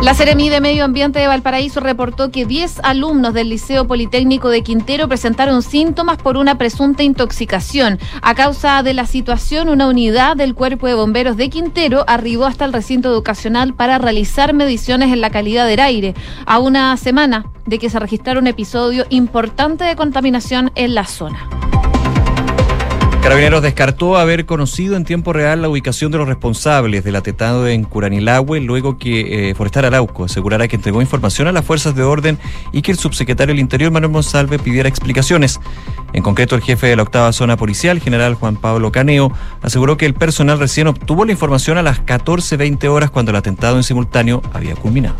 La Seremi de Medio Ambiente de Valparaíso reportó que 10 alumnos del Liceo Politécnico de Quintero presentaron síntomas por una presunta intoxicación. A causa de la situación, una unidad del Cuerpo de Bomberos de Quintero arribó hasta el recinto educacional para realizar mediciones en la calidad del aire. A una semana de que se registrara un episodio importante de contaminación en la zona. Carabineros descartó haber conocido en tiempo real la ubicación de los responsables del atentado en Curanilahue luego que eh, Forestal Arauco asegurara que entregó información a las fuerzas de orden y que el subsecretario del Interior, Manuel Monsalve, pidiera explicaciones. En concreto, el jefe de la octava zona policial, general Juan Pablo Caneo, aseguró que el personal recién obtuvo la información a las 14.20 horas cuando el atentado en simultáneo había culminado.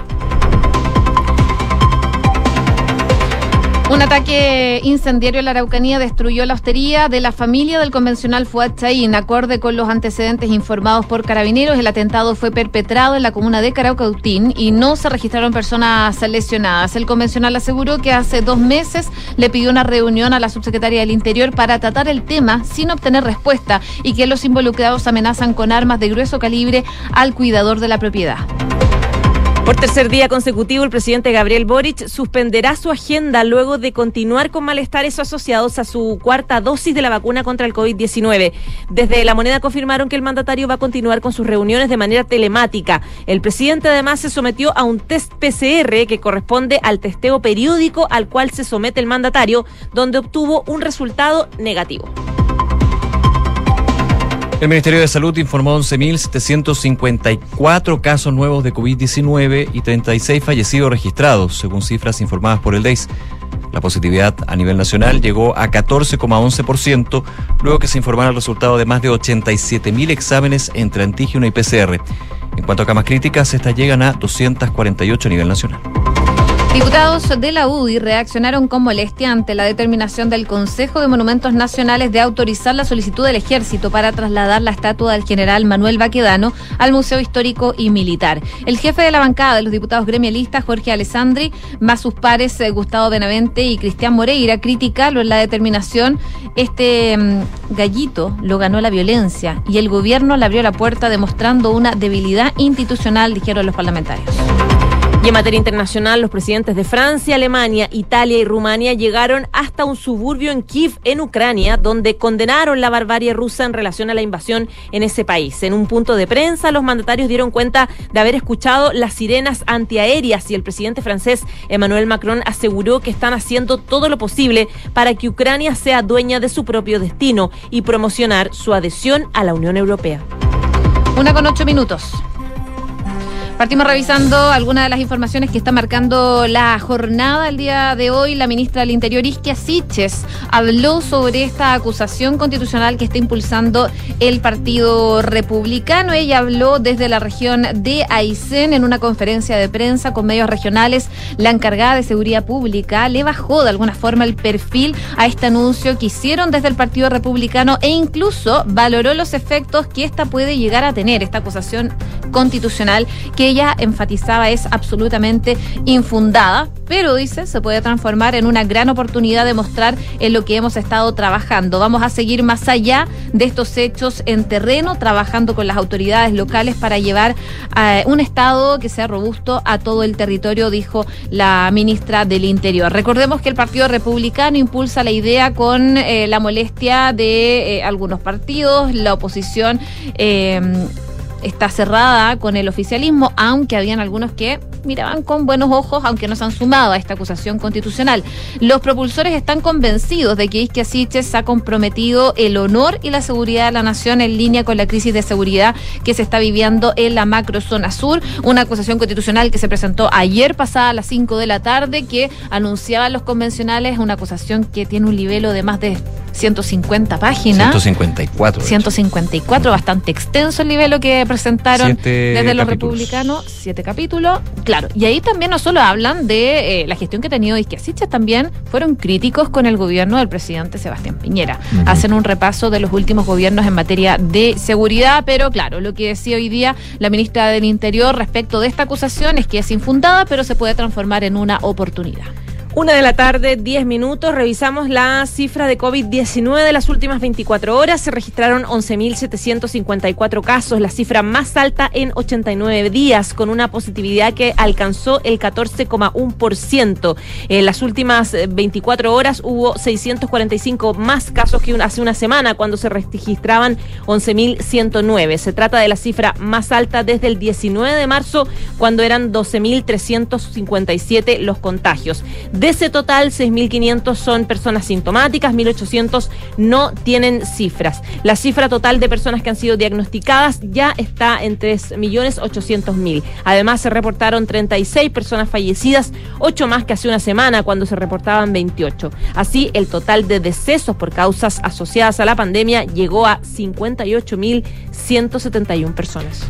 Un ataque incendiario en la Araucanía destruyó la hostería de la familia del convencional Fuad Chaín. Acorde con los antecedentes informados por carabineros, el atentado fue perpetrado en la comuna de Caraucautín y no se registraron personas lesionadas. El convencional aseguró que hace dos meses le pidió una reunión a la subsecretaria del Interior para tratar el tema sin obtener respuesta y que los involucrados amenazan con armas de grueso calibre al cuidador de la propiedad. Por tercer día consecutivo, el presidente Gabriel Boric suspenderá su agenda luego de continuar con malestares asociados a su cuarta dosis de la vacuna contra el COVID-19. Desde la moneda confirmaron que el mandatario va a continuar con sus reuniones de manera telemática. El presidente además se sometió a un test PCR que corresponde al testeo periódico al cual se somete el mandatario, donde obtuvo un resultado negativo. El Ministerio de Salud informó 11.754 casos nuevos de COVID-19 y 36 fallecidos registrados, según cifras informadas por el DEIS. La positividad a nivel nacional llegó a 14,11%, luego que se informaron el resultado de más de 87.000 exámenes entre antígeno y PCR. En cuanto a camas críticas, estas llegan a 248 a nivel nacional. Diputados de la UDI reaccionaron con molestia ante la determinación del Consejo de Monumentos Nacionales de autorizar la solicitud del Ejército para trasladar la estatua del general Manuel Baquedano al Museo Histórico y Militar. El jefe de la bancada de los diputados gremialistas, Jorge Alessandri, más sus pares eh, Gustavo Benavente y Cristian Moreira, criticaron la determinación. Este mm, gallito lo ganó la violencia y el gobierno le abrió la puerta demostrando una debilidad institucional, dijeron los parlamentarios. En materia internacional, los presidentes de Francia, Alemania, Italia y Rumania llegaron hasta un suburbio en Kiev, en Ucrania, donde condenaron la barbarie rusa en relación a la invasión en ese país. En un punto de prensa, los mandatarios dieron cuenta de haber escuchado las sirenas antiaéreas y el presidente francés Emmanuel Macron aseguró que están haciendo todo lo posible para que Ucrania sea dueña de su propio destino y promocionar su adhesión a la Unión Europea. Una con ocho minutos. Partimos revisando algunas de las informaciones que está marcando la jornada el día de hoy. La ministra del Interior, Isquia Siches, habló sobre esta acusación constitucional que está impulsando el Partido Republicano. Ella habló desde la región de Aysén en una conferencia de prensa con medios regionales. La encargada de Seguridad Pública le bajó de alguna forma el perfil a este anuncio que hicieron desde el Partido Republicano e incluso valoró los efectos que esta puede llegar a tener, esta acusación constitucional que ella enfatizaba es absolutamente infundada, pero dice se puede transformar en una gran oportunidad de mostrar en lo que hemos estado trabajando. Vamos a seguir más allá de estos hechos en terreno, trabajando con las autoridades locales para llevar a un Estado que sea robusto a todo el territorio, dijo la ministra del Interior. Recordemos que el Partido Republicano impulsa la idea con eh, la molestia de eh, algunos partidos, la oposición. Está cerrada con el oficialismo, aunque habían algunos que miraban con buenos ojos, aunque no se han sumado a esta acusación constitucional. Los propulsores están convencidos de que Isquia Siches ha comprometido el honor y la seguridad de la nación en línea con la crisis de seguridad que se está viviendo en la macrozona sur. Una acusación constitucional que se presentó ayer pasada a las 5 de la tarde, que anunciaban los convencionales, una acusación que tiene un libelo de más de 150 páginas. 154. 154, bastante extenso el libelo que presentaron desde los republicanos, siete capítulos. Claro, y ahí también no solo hablan de eh, la gestión que ha tenido Isquiasiches, también fueron críticos con el gobierno del presidente Sebastián Piñera. Hacen un repaso de los últimos gobiernos en materia de seguridad, pero claro, lo que decía hoy día la ministra del Interior respecto de esta acusación es que es infundada, pero se puede transformar en una oportunidad. Una de la tarde, 10 minutos. Revisamos la cifra de COVID-19 de las últimas 24 horas. Se registraron 11.754 casos, la cifra más alta en 89 días, con una positividad que alcanzó el 14,1%. En las últimas 24 horas hubo 645 más casos que hace una semana, cuando se registraban 11.109. Se trata de la cifra más alta desde el 19 de marzo, cuando eran 12.357 los contagios. De ese total, 6.500 son personas sintomáticas, 1.800 no tienen cifras. La cifra total de personas que han sido diagnosticadas ya está en 3.800.000. Además, se reportaron 36 personas fallecidas, 8 más que hace una semana cuando se reportaban 28. Así, el total de decesos por causas asociadas a la pandemia llegó a 58.171 personas.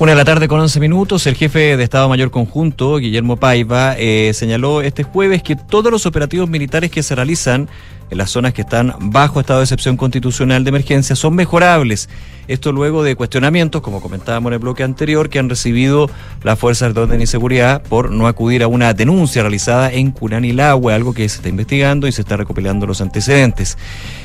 Una de la tarde con 11 minutos, el jefe de Estado Mayor Conjunto, Guillermo Paiva, eh, señaló este jueves que todos los operativos militares que se realizan en las zonas que están bajo estado de excepción constitucional de emergencia son mejorables. Esto luego de cuestionamientos, como comentábamos en el bloque anterior, que han recibido las fuerzas de orden y seguridad por no acudir a una denuncia realizada en Curanilagüe, algo que se está investigando y se está recopilando los antecedentes.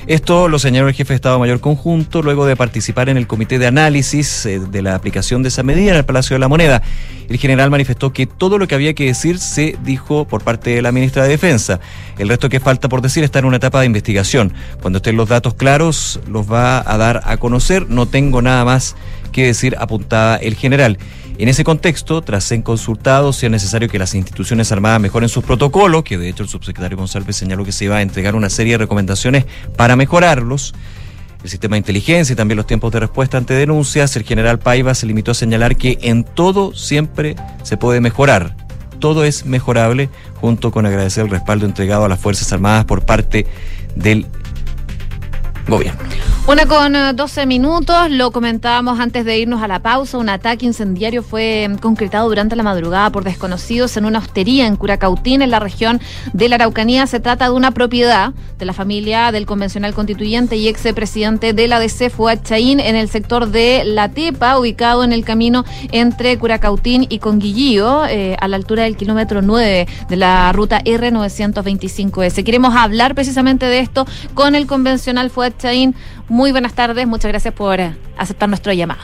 Esto lo señaló el jefe de Estado Mayor Conjunto luego de participar en el comité de análisis eh, de la aplicación de esa medida en el Palacio de la Moneda. El general manifestó que todo lo que había que decir se dijo por parte de la ministra de Defensa. El resto que falta por decir está en una etapa de investigación. Cuando estén los datos claros, los va a dar a conocer. No tengo nada más que decir, apuntada el general. En ese contexto, tras ser consultado si es necesario que las instituciones armadas mejoren sus protocolos, que de hecho el subsecretario González señaló que se iba a entregar una serie de recomendaciones para mejorarlos, el sistema de inteligencia y también los tiempos de respuesta ante denuncias, el general Paiva se limitó a señalar que en todo siempre se puede mejorar. Todo es mejorable, junto con agradecer el respaldo entregado a las Fuerzas Armadas por parte del gobierno. Una con 12 minutos, lo comentábamos antes de irnos a la pausa, un ataque incendiario fue concretado durante la madrugada por desconocidos en una hostería en Curacautín, en la región de la Araucanía. Se trata de una propiedad de la familia del convencional constituyente y ex presidente de la DC, Fuad Chaín, en el sector de La Tepa, ubicado en el camino entre Curacautín y Conguillío, eh, a la altura del kilómetro 9 de la ruta R925S. Queremos hablar precisamente de esto con el convencional Fuad Chaín. Muy buenas tardes, muchas gracias por eh, aceptar nuestro llamado.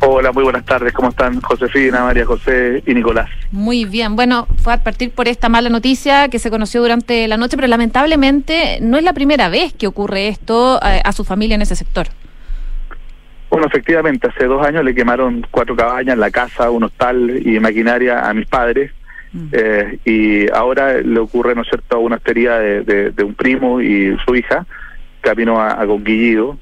Hola, muy buenas tardes, ¿cómo están Josefina, María José y Nicolás? Muy bien, bueno, fue a partir por esta mala noticia que se conoció durante la noche, pero lamentablemente no es la primera vez que ocurre esto a, a su familia en ese sector. Bueno, efectivamente, hace dos años le quemaron cuatro cabañas, la casa, un hostal y maquinaria a mis padres. Eh, y ahora le ocurre, ¿no es cierto?, a una hostería de, de- de un primo y su hija, camino a, a Conguillido.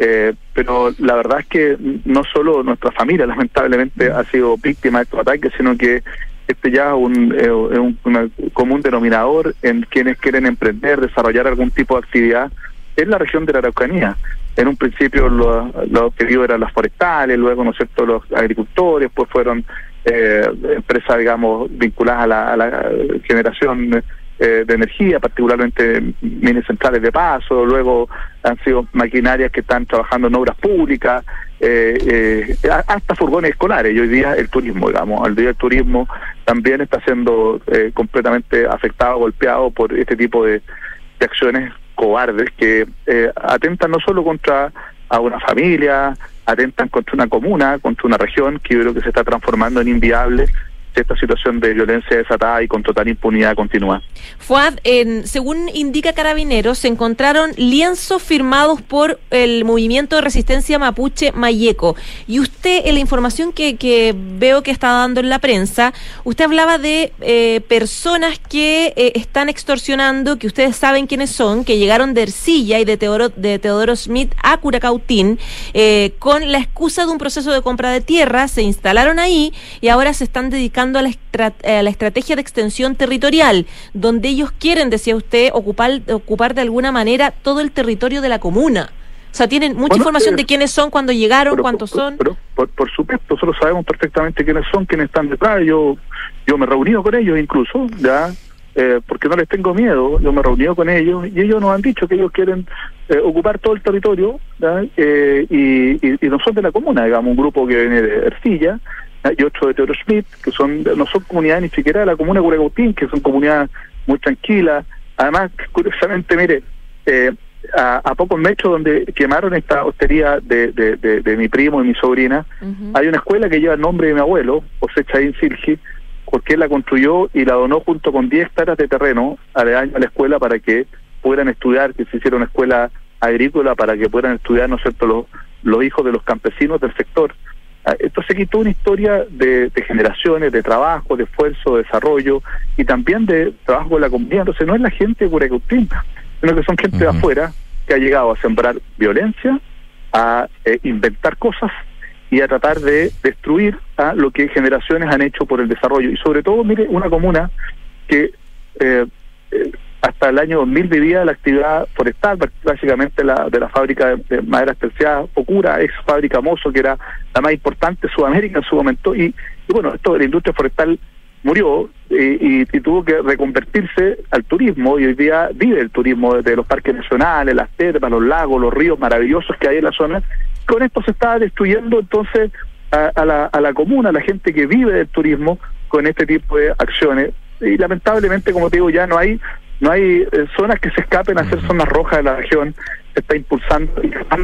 Eh, pero la verdad es que no solo nuestra familia, lamentablemente, ha sido víctima de estos ataques, sino que este ya es un, eh, un una común denominador en quienes quieren emprender, desarrollar algún tipo de actividad en la región de la Araucanía. En un principio los lo objetivo eran las forestales, luego, ¿no es cierto?, los agricultores, pues fueron eh, empresas, digamos, vinculadas a la, a la generación eh, de energía, particularmente mini centrales de paso, luego han sido maquinarias que están trabajando en obras públicas, eh, eh, hasta furgones escolares, y hoy día el turismo, digamos, el día el turismo también está siendo eh, completamente afectado, golpeado por este tipo de, de acciones cobardes que eh, atentan no solo contra a una familia, atentan contra una comuna, contra una región que yo creo que se está transformando en inviable esta situación de violencia desatada y con total impunidad continúa. Fuad, según indica Carabineros, se encontraron lienzos firmados por el movimiento de resistencia mapuche Mayeco. Y usted, en la información que, veo que está dando en la prensa, usted hablaba de eh, personas que eh, están extorsionando, que ustedes saben quiénes son, que llegaron de Ercilla y de Teodoro, de Smith a Curacautín, eh, con la excusa de un proceso de compra de tierra, se instalaron ahí y ahora se están dedicando a la, estra- a la estrategia de extensión territorial, donde ellos quieren, decía usted, ocupar, ocupar de alguna manera todo el territorio de la comuna. O sea, tienen mucha Bueno, información eh, de quiénes son, cuándo llegaron, cuántos son. Por, por supuesto, nosotros sabemos perfectamente quiénes son, quiénes están detrás. Yo, yo me he reunido con ellos incluso, ya, eh, porque no les tengo miedo. Yo me he reunido con ellos y ellos nos han dicho que ellos quieren eh, ocupar todo el territorio. Eh, y, y, y no son de la comuna, digamos, un grupo que viene de Ercilla. Y otro de Teodoro Smith, que son no son comunidades ni siquiera de la comuna de Curacautín, que son comunidades muy tranquilas. Además, curiosamente, mire, eh, a, a pocos metros donde quemaron esta hostería de, de, de, de mi primo y mi sobrina, hay una escuela que lleva el nombre de mi abuelo, José Chaín Silgi, porque él la construyó y la donó junto con 10 hectáreas de terreno aledaño a la escuela para que puedan estudiar, que se hiciera una escuela agrícola para que puedan estudiar, ¿no es cierto?, los, los hijos de los campesinos del sector. Ah, Entonces aquí toda una historia de, de generaciones, de trabajo, de esfuerzo, de desarrollo y también de trabajo con la comunidad. Entonces no es la gente de sino que son gente de afuera que ha llegado a sembrar violencia, a eh, inventar cosas y a tratar de destruir a lo que generaciones han hecho por el desarrollo. Y sobre todo, mire, una comuna que eh, eh, hasta el año 2000 vivía la actividad forestal, básicamente la, de la fábrica de, de maderas terciadas, Ocura, ex fábrica Mozo, que era la más importante de Sudamérica en su momento. Y, y bueno, esto de la industria forestal murió eh, y, y tuvo que reconvertirse al turismo y hoy día vive el turismo de los parques nacionales, las termas, los lagos, los ríos maravillosos que hay en la zona. Con esto se está destruyendo entonces a, a la, a la comuna, a la gente que vive del turismo con este tipo de acciones. Y lamentablemente, como te digo, ya no hay no hay eh, zonas que se escapen a hacer zonas rojas de la región. Se está impulsando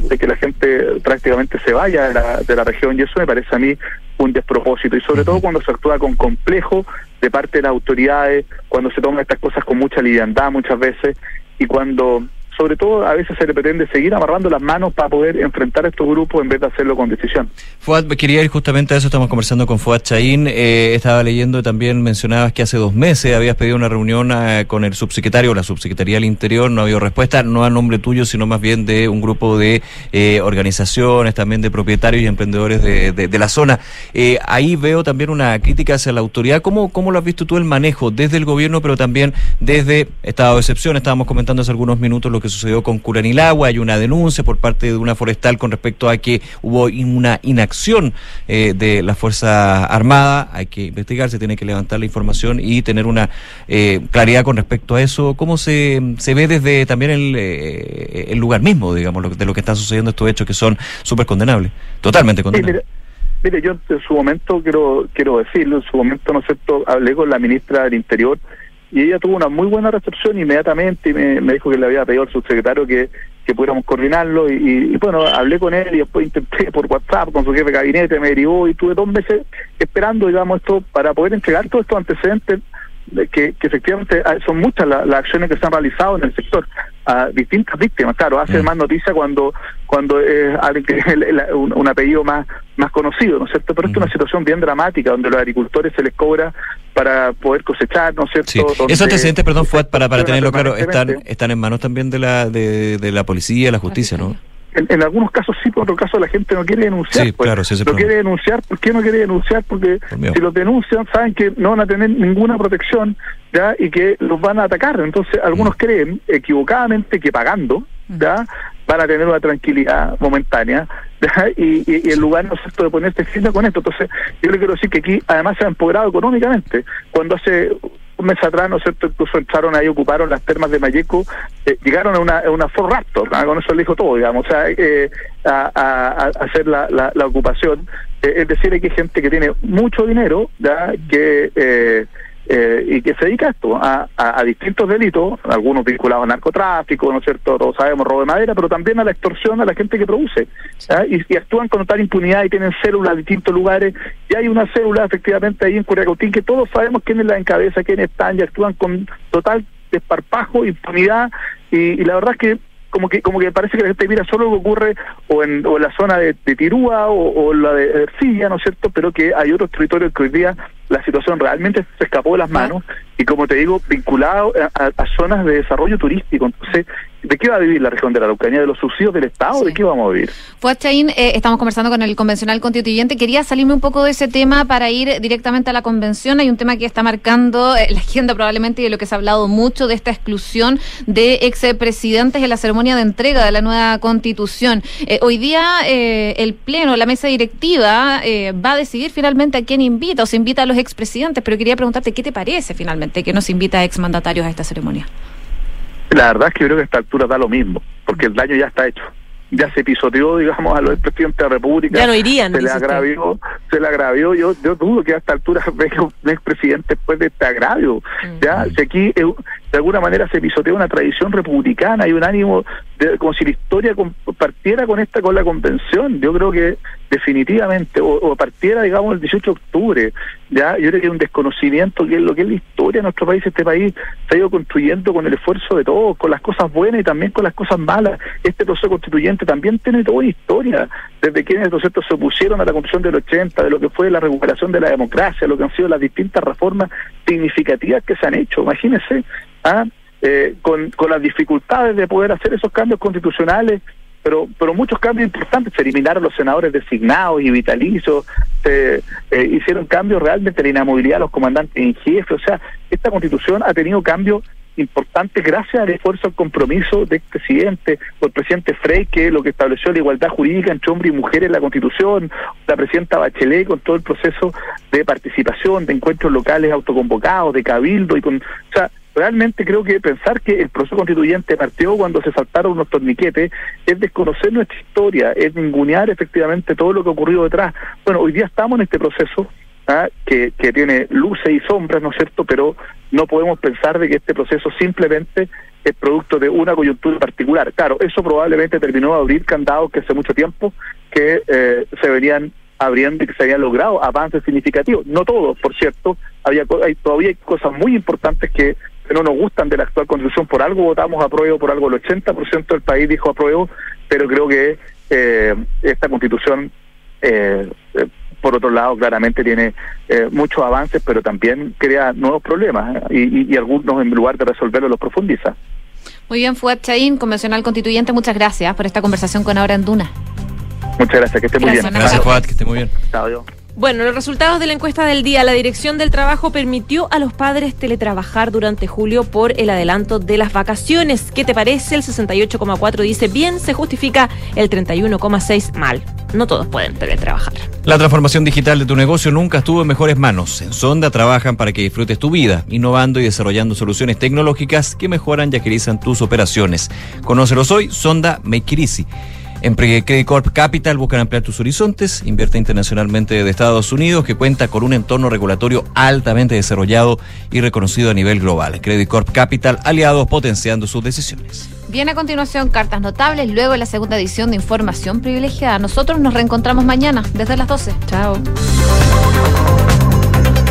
de que la gente prácticamente se vaya de la, de la región y eso me parece a mí un despropósito y sobre todo cuando se actúa con complejo de parte de las autoridades, cuando se toman estas cosas con mucha liviandad muchas veces y cuando sobre todo a veces se le pretende seguir amarrando las manos para poder enfrentar a estos grupos en vez de hacerlo con decisión. Fuad, quería ir justamente a eso, estamos conversando con Fuad Chaín, eh, estaba leyendo también, mencionabas que hace dos meses habías pedido una reunión eh, con el subsecretario, la subsecretaría del Interior, no ha habido respuesta, no a nombre tuyo, sino más bien de un grupo de eh, organizaciones, también de propietarios y emprendedores de, de, la zona. Eh, ahí veo también una crítica hacia la autoridad, ¿Cómo, ¿cómo lo has visto tú el manejo desde el gobierno, pero también desde estado de excepción? Estábamos comentando hace algunos minutos lo que sucedió con Curanilagua, hay una denuncia por parte de una forestal con respecto a que hubo una inacción eh, de la Fuerza Armada, hay que investigar, se tiene que levantar la información y tener una eh, claridad con respecto a eso. ¿Cómo se, se ve desde también el, eh, el lugar mismo, digamos, lo, de lo que está sucediendo estos hechos que son súper condenables, totalmente condenables? Mire, yo en su momento quiero quiero decirlo, en su momento, ¿no es cierto?, hablé con la ministra del Interior y ella tuvo una muy buena recepción inmediatamente y me, dijo que le había pedido al subsecretario que, que pudiéramos coordinarlo y, y, bueno, hablé con él y después intenté por WhatsApp con su jefe de gabinete, me derivó y tuve dos meses esperando, digamos, esto para poder entregar todos estos antecedentes que, que efectivamente ah, son muchas las, las acciones que se han realizado en el sector a distintas víctimas. Claro, hace Mm. más noticia cuando cuando es alguien que el- el- un, un apellido más más conocido, ¿no es cierto? Pero esto es una situación bien dramática donde los agricultores se les cobra para poder cosechar, ¿no es cierto? Sí. Donde- Esos antecedentes, perdón, Fuad, para, para tenerlo claro, están, están en manos también de la, de, de la policía, la justicia, ¿no? En, en algunos casos sí, por otros casos la gente no quiere denunciar. Sí, pues. claro, sí, no problema. quiere denunciar, ¿por qué no quiere denunciar? Porque si los denuncian saben que no van a tener ninguna protección ya y que los van a atacar. Entonces Mm. algunos creen equivocadamente que pagando ya van a tener una tranquilidad momentánea ¿ya? Y, y, y en lugar no es cierto de ponerse firme con esto. Entonces yo le quiero decir que aquí además se ha empoderado económicamente. Cuando hace un mes atrás, ¿no es cierto? Incluso entraron ahí, ocuparon las termas de Mayeco, eh, llegaron a una, a una Ford Raptor, con eso le dijo todo, digamos, o sea, eh, a, a- a hacer la, la, la ocupación. Eh, es decir, hay gente que tiene mucho dinero, ¿ya? que eh, y que se dedica a esto, a, a, a distintos delitos, algunos vinculados al narcotráfico, ¿no es cierto? Todos sabemos, robo de madera, pero también a la extorsión a la gente que produce. Y, y actúan con total impunidad y tienen células en distintos lugares. Y hay una célula, efectivamente, ahí en Curiacautín, que todos sabemos quiénes la encabeza, quiénes están y actúan con total desparpajo, impunidad. Y, y la verdad es que como que como que parece que la gente mira solo lo que ocurre o en, o en la zona de, de Tirúa o, o la de Ercilla, ¿no es cierto? Pero que hay otros territorios que hoy día la situación realmente se escapó de las manos y como te digo, vinculado a, a- a zonas de desarrollo turístico. Entonces, ¿de qué va a vivir la región de la Araucanía? ¿De los subsidios del Estado? ¿De qué vamos a vivir? Fuad Chaín, eh, estamos conversando con el convencional constituyente. Quería salirme un poco de ese tema para ir directamente a la convención. Hay un tema que está marcando eh, la agenda probablemente y de lo que se ha hablado mucho de esta exclusión de expresidentes en la ceremonia de entrega de la nueva constitución. Eh, hoy día eh, el Pleno, la mesa directiva, eh, va a decidir finalmente a quién invita o se invita a los expresidentes, pero quería preguntarte qué te parece finalmente que nos invita a exmandatarios a esta ceremonia. La verdad es que yo creo que a esta altura da lo mismo, porque el daño ya está hecho. Ya se pisoteó, digamos, a los expresidentes de la República. Ya no irían, Se le usted. agravió, se le agravió. Yo, yo dudo que a esta altura *laughs* venga un expresidente después de este agravio. Ya, si aquí eh, de alguna manera se pisotea una tradición republicana y un ánimo de, como si la historia partiera con esta, con la convención. Yo creo que definitivamente, o, o partiera, digamos, el 18 de octubre. Ya, yo creo que hay un desconocimiento que es lo que es la historia de nuestro país. Este país se ha ido construyendo con el esfuerzo de todos, con las cosas buenas y también con las cosas malas. Este proceso constituyente también tiene toda una historia, desde quienes ¿no cierto? se opusieron a la Constitución del 80, de lo que fue la recuperación de la democracia, lo que han sido las distintas reformas significativas que se han hecho. Imagínense, ¿ah? Eh, con, con las dificultades de poder hacer esos cambios constitucionales, pero pero muchos cambios importantes. Se eliminaron los senadores designados y vitalicios, se eh, hicieron cambios realmente en la inamovilidad de los comandantes en jefe. O sea, esta constitución ha tenido cambios importantes gracias al esfuerzo, al compromiso del presidente, o el presidente Frey, que lo que estableció la igualdad jurídica entre hombres y mujeres en la Constitución, la presidenta Bachelet con todo el proceso de participación, de encuentros locales autoconvocados, de cabildo y con... O sea, realmente creo que pensar que el proceso constituyente partió cuando se saltaron unos torniquetes es desconocer nuestra historia, es ningunear efectivamente todo lo que ha ocurrido detrás. Bueno, hoy día estamos en este proceso ¿ah? que, que tiene luces y sombras, ¿no es cierto? Pero no podemos pensar de que este proceso simplemente es producto de una coyuntura particular. Claro, eso probablemente terminó de abrir candados que hace mucho tiempo que eh, se venían abriendo y que se habían logrado avances significativos. No todos, por cierto, había hay, todavía hay cosas muy importantes que no nos gustan de la actual constitución. Por algo votamos a prueba, por algo el 80% del país dijo apruebo, pero creo que eh, esta constitución, eh, eh, por otro lado, claramente tiene eh, muchos avances, pero también crea nuevos problemas ¿eh? y, y, y algunos, en lugar de resolverlos, los profundiza. Muy bien, Fuad Chaín, convencional constituyente, muchas gracias por esta conversación con Ahora en Duna. Muchas gracias, que esté muy Gracias, bien. Gracias, Fuad, que esté muy bien. Chao, yo. Bueno, los resultados de la encuesta del día. La Dirección del Trabajo permitió a los padres teletrabajar durante julio por el adelanto de las vacaciones. ¿Qué te parece? El 68,4 dice bien, se justifica el 31,6 mal. No todos pueden teletrabajar. La transformación digital de tu negocio nunca estuvo en mejores manos. En Sonda trabajan para que disfrutes tu vida, innovando y desarrollando soluciones tecnológicas que mejoran y agilizan tus operaciones. Conócelos hoy, Sonda Make. En Credit Corp Capital buscan ampliar tus horizontes, invierte internacionalmente de Estados Unidos que cuenta con un entorno regulatorio altamente desarrollado y reconocido a nivel global. Credit Corp Capital, aliados potenciando sus decisiones. Viene a continuación cartas notables, luego la segunda edición de Información Privilegiada. Nosotros nos reencontramos mañana desde las 12. Chao.